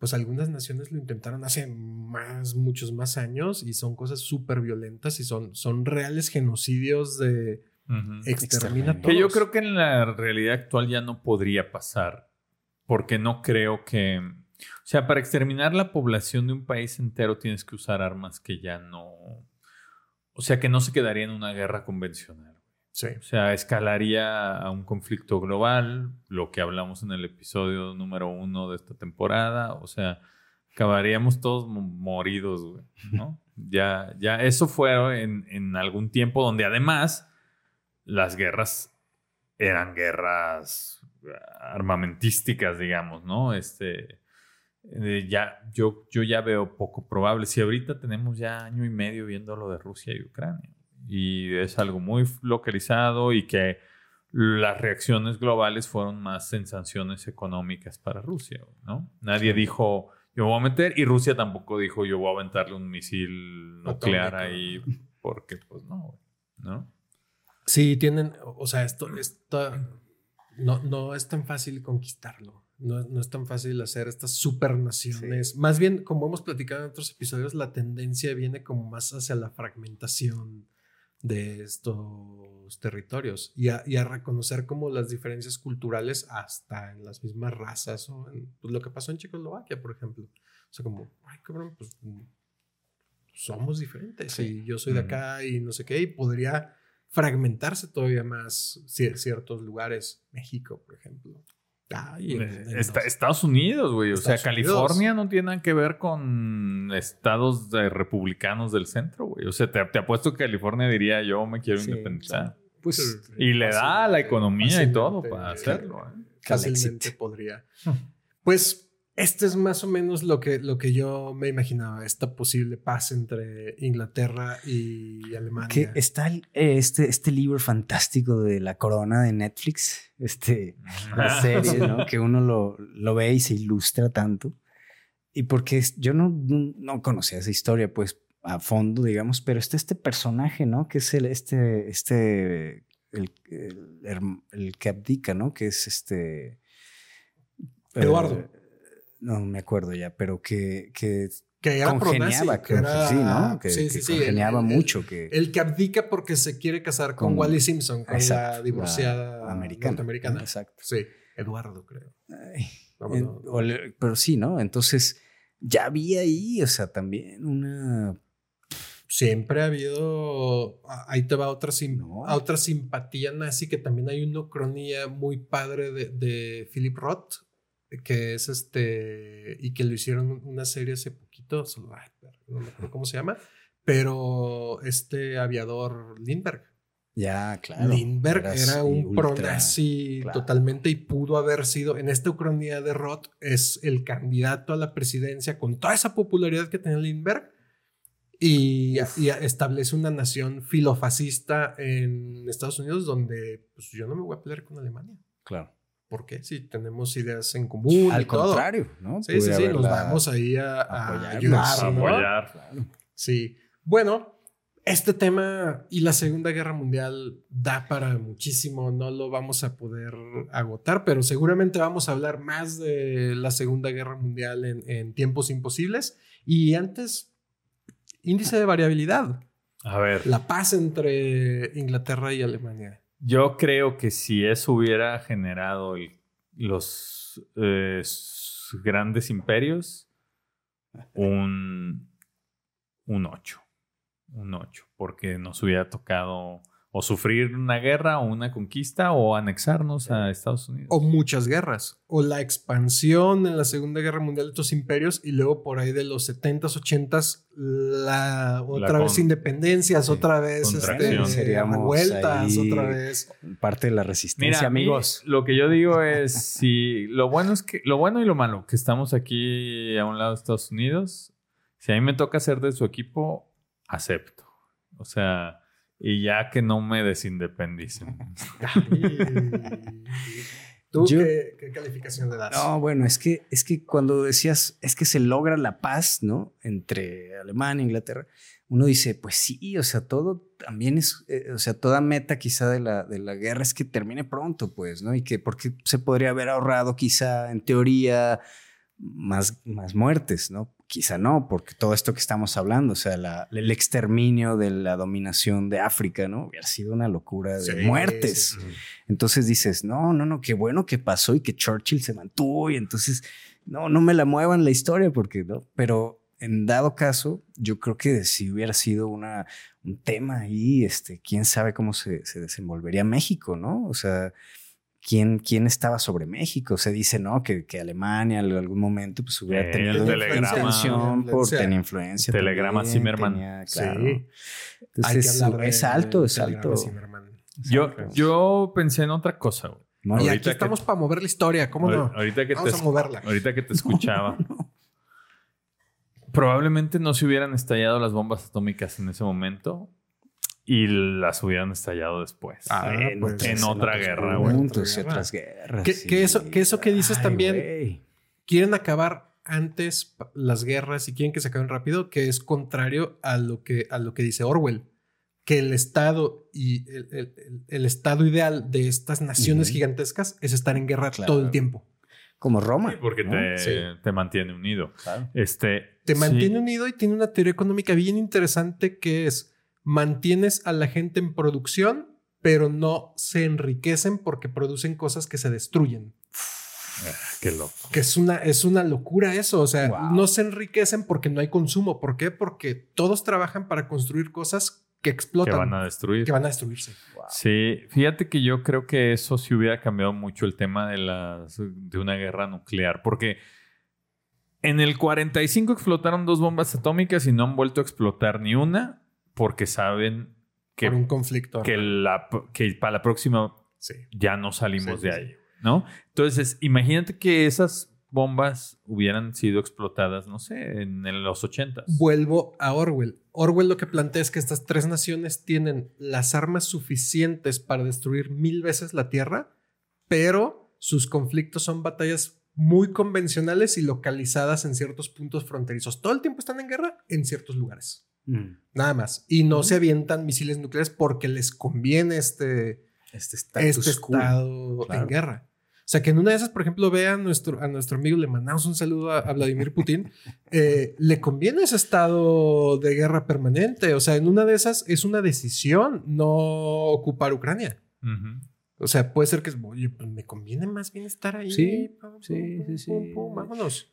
pues algunas naciones lo intentaron hace más, muchos más años y son cosas súper violentas y son, son reales genocidios de exterminatorios. Que yo creo que en la realidad actual ya no podría pasar, porque no creo que... O sea, para exterminar la población de un país entero tienes que usar armas que ya no... O sea, que no se quedaría en una guerra convencional. O sea, escalaría a un conflicto global, lo que hablamos en el episodio número uno de esta temporada. O sea, acabaríamos todos moridos, güey, ¿no? *laughs* ya, ya eso fue en, en, algún tiempo donde además las guerras eran guerras armamentísticas, digamos, ¿no? Este, eh, ya, yo, yo ya veo poco probable. Si ahorita tenemos ya año y medio viendo lo de Rusia y Ucrania y es algo muy localizado y que las reacciones globales fueron más en sanciones económicas para Rusia, ¿no? Nadie dijo, yo voy a meter, y Rusia tampoco dijo, yo voy a aventarle un misil nuclear ahí, *laughs* porque pues no, ¿no? Sí, tienen, o sea, esto, esto no, no es tan fácil conquistarlo. No, no, es tan fácil hacer estas supernaciones. Más bien, como hemos platicado en otros episodios, la tendencia viene como más hacia la fragmentación de estos territorios y a, reconocer como las diferencias culturales hasta en las mismas razas o en pues, lo que pasó en Checoslovaquia, por ejemplo. O sea, como, ay, cabrón, pues somos diferentes y yo soy de acá y no sé qué, y podría fragmentarse todavía más ciertos lugares, México, por ejemplo. Estados Unidos, güey. O sea, California no tiene nada que ver con estados republicanos del centro, güey. O sea, te, apuesto que California diría yo me quiero independizar. Pues, y le da la economía y todo para hacerlo. ¿eh? Fácilmente podría. Pues este es más o menos lo que, lo que yo me imaginaba, esta posible paz entre Inglaterra y Alemania. Que está este, este libro fantástico de La Corona de Netflix, este, la serie, ¿no? *laughs* que uno lo, lo, ve y se ilustra tanto. Y porque yo no, no conocía esa historia, pues, a fondo, digamos, pero está este personaje, ¿no? Que es el, este, este, el, el, que abdica, ¿no? Que es este... Eduardo. Eh, no me acuerdo ya, pero que, que, que congeniaba, que era, sí, ¿no? Que, sí, sí, congeniaba mucho. que... el que abdica porque se quiere casar con, Wally Simpson, con la divorciada americana, norteamericana. Exacto. Sí, Eduardo, creo. pero sí, ¿no? Entonces, ya había ahí, o sea, también una... Siempre ha habido, ahí te va otra, otra simpatía nazi, que también hay una cronía muy padre de, de Philip Roth, que es este, y que lo hicieron una serie hace poquito, no me acuerdo cómo se llama, pero este aviador Lindbergh. Ya, claro. Lindbergh era, un pronazi totalmente y pudo haber sido, en esta Ucrania de Roth, es el candidato a la presidencia con toda esa popularidad que tenía Lindbergh y, establece una nación filofascista en Estados Unidos donde pues, yo no me voy a pelear con Alemania. Claro. ¿Por qué? Si tenemos ideas en común. Al contrario, ¿no? Sí, sí, sí, nos vamos ahí a, a ayudar. apoyar. Sí. Bueno, este tema y la Segunda Guerra Mundial da para muchísimo. No lo vamos a poder agotar, pero seguramente vamos a hablar más de la Segunda Guerra Mundial en, en tiempos imposibles. Y antes, índice de variabilidad. A ver. La paz entre Inglaterra y Alemania. Yo creo que si eso hubiera generado los eh, grandes imperios, *laughs* un, un 8. Un 8. Porque nos hubiera tocado o sufrir una guerra o una conquista o anexarnos a Estados Unidos. O muchas guerras. O la expansión en la Segunda Guerra Mundial de estos imperios y luego por ahí de los 70s, 80s, la otra vez independencias, otra vez este, vueltas, otra vez. Parte de la resistencia, amigos. lo que yo digo es si lo bueno es que lo bueno y lo malo que estamos aquí a un lado de Estados Unidos, si a mí me toca ser de su equipo, acepto. O sea, y ya que no me desindependicen. *laughs* ¿Tú qué, calificación le das? No, bueno, es que, es que cuando decías, es que se logra la paz, ¿no? Entre Alemania e Inglaterra, uno dice, pues sí, o sea, todo también es, eh, o sea, toda meta quizá de la, de la guerra es que termine pronto, pues, ¿no? Y que porque se podría haber ahorrado quizá en teoría más, más muertes, ¿no? Quizá no, porque todo esto que estamos hablando, o sea, el exterminio de la dominación de África, ¿no? Hubiera sido una locura de muertes. Entonces dices, no, no, no, qué bueno que pasó y que Churchill se mantuvo y entonces, no, no me la muevan la historia porque, ¿no? Pero en dado caso, yo creo que si hubiera sido una, un tema ahí, este, quién sabe cómo se, se desenvolvería México, ¿no? O sea, quién, quién estaba sobre México. Se dice, ¿no? Que, que Alemania en algún momento pues hubiera eh, tenido telegrama, por tener influencia. Telegrama Zimmerman. claro. Sí. Entonces, es alto, es alto. Yo, yo pensé en otra cosa. y aquí estamos para mover la historia, ¿cómo no? Ahorita que Vamos te, a moverla. Ahorita que te *laughs* escuchaba. Probablemente no se hubieran estallado las bombas atómicas en ese momento y las hubieran estallado después. Ah, pues, en otra guerra, güey. otras guerras. Que, eso, que eso que dices también, quieren acabar antes las guerras y quieren que se acaben rápido, que es contrario a lo que, a lo que dice Orwell. Que el estado y el, estado ideal de estas naciones gigantescas es estar en guerra todo el tiempo. Como Roma. porque te, mantiene unido. Este, te mantiene unido y tiene una teoría económica bien interesante que es mantienes a la gente en producción, pero no se enriquecen porque producen cosas que se destruyen. Ah, qué loco. Que es una, es una locura eso. O sea, no se enriquecen porque no hay consumo. ¿Por qué? Porque todos trabajan para construir cosas que explotan. Que van a destruir. Que van a destruirse. Sí, fíjate que yo creo que eso sí hubiera cambiado mucho el tema de, las, de una guerra nuclear. Porque en el 45 explotaron dos bombas atómicas y no han vuelto a explotar ni una porque saben que, un conflicto. Que, la, que para la próxima ya no salimos de ahí, ¿no? Entonces, imagínate que esas bombas hubieran sido explotadas, no sé, en, los 80. Vuelvo a Orwell. Orwell lo que plantea es que estas tres naciones tienen las armas suficientes para destruir mil veces la Tierra, pero sus conflictos son batallas muy convencionales y localizadas en ciertos puntos fronterizos. Todo el tiempo están en guerra en ciertos lugares. Mm. Nada más. Y no se avientan misiles nucleares porque les conviene este, este, este estado en guerra. O sea, que en una de esas, por ejemplo, ve a nuestro, a nuestro amigo, le mandamos un saludo a, Vladimir *laughs* Putin, eh, le conviene ese estado de guerra permanente. O sea, en una de esas es una decisión no ocupar Ucrania. O sea, puede ser que, oye, pues me conviene más bien estar ahí. Sí, sí, sí, sí. vámonos.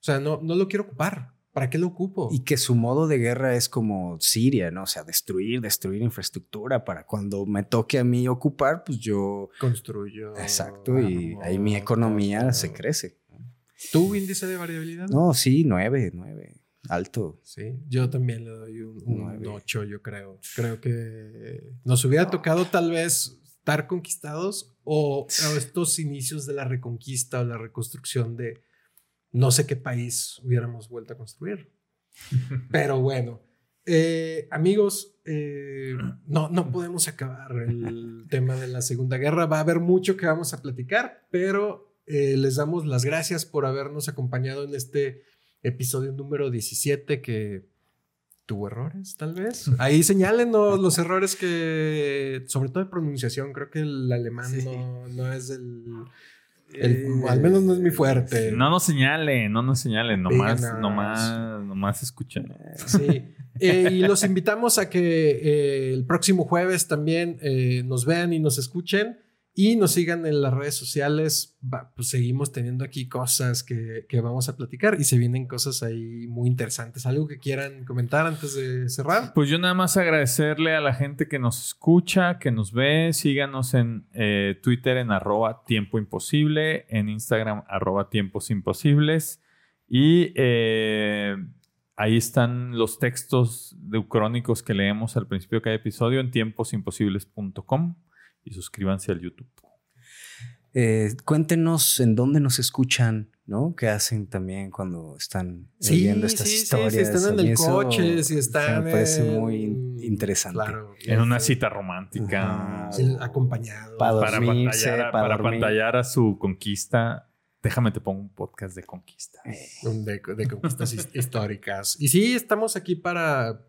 O sea, no, no lo quiero ocupar. ¿Para qué lo ocupo? Y que su modo de guerra es como Siria, ¿no? O sea, destruir, destruir infraestructura para cuando me toque a mí ocupar, pues yo... Construyo. Exacto, y ahí mi economía se crece. ¿Tu índice de variabilidad? No, sí, nueve, nueve. Alto. Sí, yo también le doy un, ocho, yo creo. Creo que nos hubiera tocado tal vez estar conquistados o estos inicios de la reconquista o la reconstrucción de no sé qué país hubiéramos vuelto a construir. *laughs* Pero bueno, eh, amigos, eh, no, no podemos acabar el *laughs* tema de la Segunda Guerra. Va a haber mucho que vamos a platicar, pero eh, les damos las gracias por habernos acompañado en este episodio número 17 que tuvo errores, tal vez. *laughs* Ahí señálenos los errores que, sobre todo de pronunciación, creo que el alemán no, no es el eh, al menos no es mi fuerte. No nos señalen, no nos señalen, nomás, nomás, nomás escuchen. Sí. Eh, y los invitamos a que eh, el próximo jueves también nos vean y nos escuchen y nos sigan en las redes sociales. pues seguimos teniendo aquí cosas que, vamos a platicar y se vienen cosas ahí muy interesantes. ¿Algo que quieran comentar antes de cerrar? Pues yo nada más agradecerle a la gente que nos escucha, que nos ve. Síganos en eh, Twitter en arroba tiempo imposible, en Instagram arroba tiempos imposibles y eh, ahí están los textos de crónicos que leemos al principio de cada episodio en tiemposimposibles.com y suscríbanse al YouTube. Eh, cuéntenos en dónde nos escuchan, ¿no? Que hacen también cuando están Sí, viendo estas sí, sí, historias. si están en el eso coche, si están Me parece en- muy in- interesante. Claro. En una cita romántica. Acompañado. Pa' Para, dormirse, pantallar, a- pa' para pantallar a su conquista. Déjame te pongo un podcast de conquista. de, de conquistas his- históricas. Y sí, estamos aquí para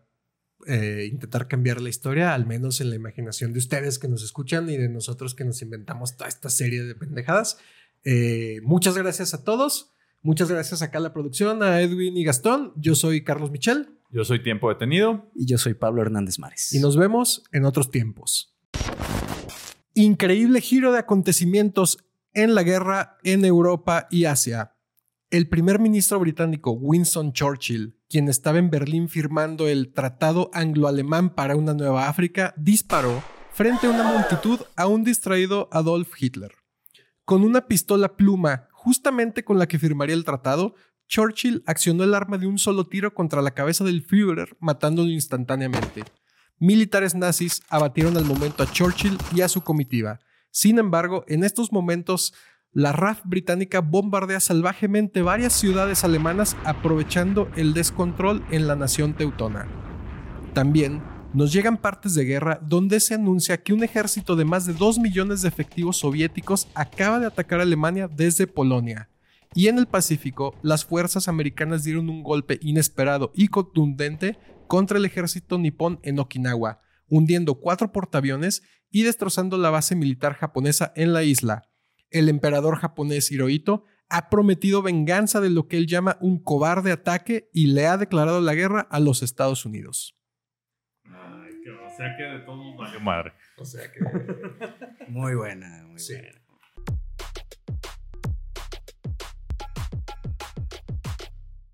eh, intentar cambiar la historia, al menos en la imaginación de ustedes que nos escuchan y de nosotros que nos inventamos toda esta serie de pendejadas. Eh, muchas gracias a todos. Muchas gracias acá a la producción, a Edwin y Gastón. Yo soy Carlos Michel Yo soy tiempo detenido. Y yo soy Pablo Hernández Mares. y nos vemos en otros tiempos. Increíble giro de acontecimientos en la guerra en Europa y Asia. El primer ministro británico Winston Churchill, quien estaba en Berlín firmando el Tratado Anglo-Alemán para una nueva África, disparó frente a una multitud a un distraído Adolf Hitler. Con una pistola pluma, justamente con la que firmaría el tratado, Churchill accionó el arma de un solo tiro contra la cabeza del Führer, matándolo instantáneamente. Militares nazis abatieron al momento a Churchill y a su comitiva. Sin embargo, en estos momentos, la RAF británica bombardea salvajemente varias ciudades alemanas aprovechando el descontrol en la nación teutona. También nos llegan partes de guerra donde se anuncia que un ejército de más de 2 millones de efectivos soviéticos acaba de atacar a Alemania desde Polonia. Y en el Pacífico, las fuerzas americanas dieron un golpe inesperado y contundente contra el ejército nipón en Okinawa, hundiendo cuatro portaaviones y destrozando la base militar japonesa en la isla. El emperador japonés Hirohito ha prometido venganza de lo que él llama un cobarde ataque y le ha declarado la guerra a los Estados Unidos. o sea que de todos valió *laughs* madre. O sea que... *laughs* Muy buena, muy Sí. buena.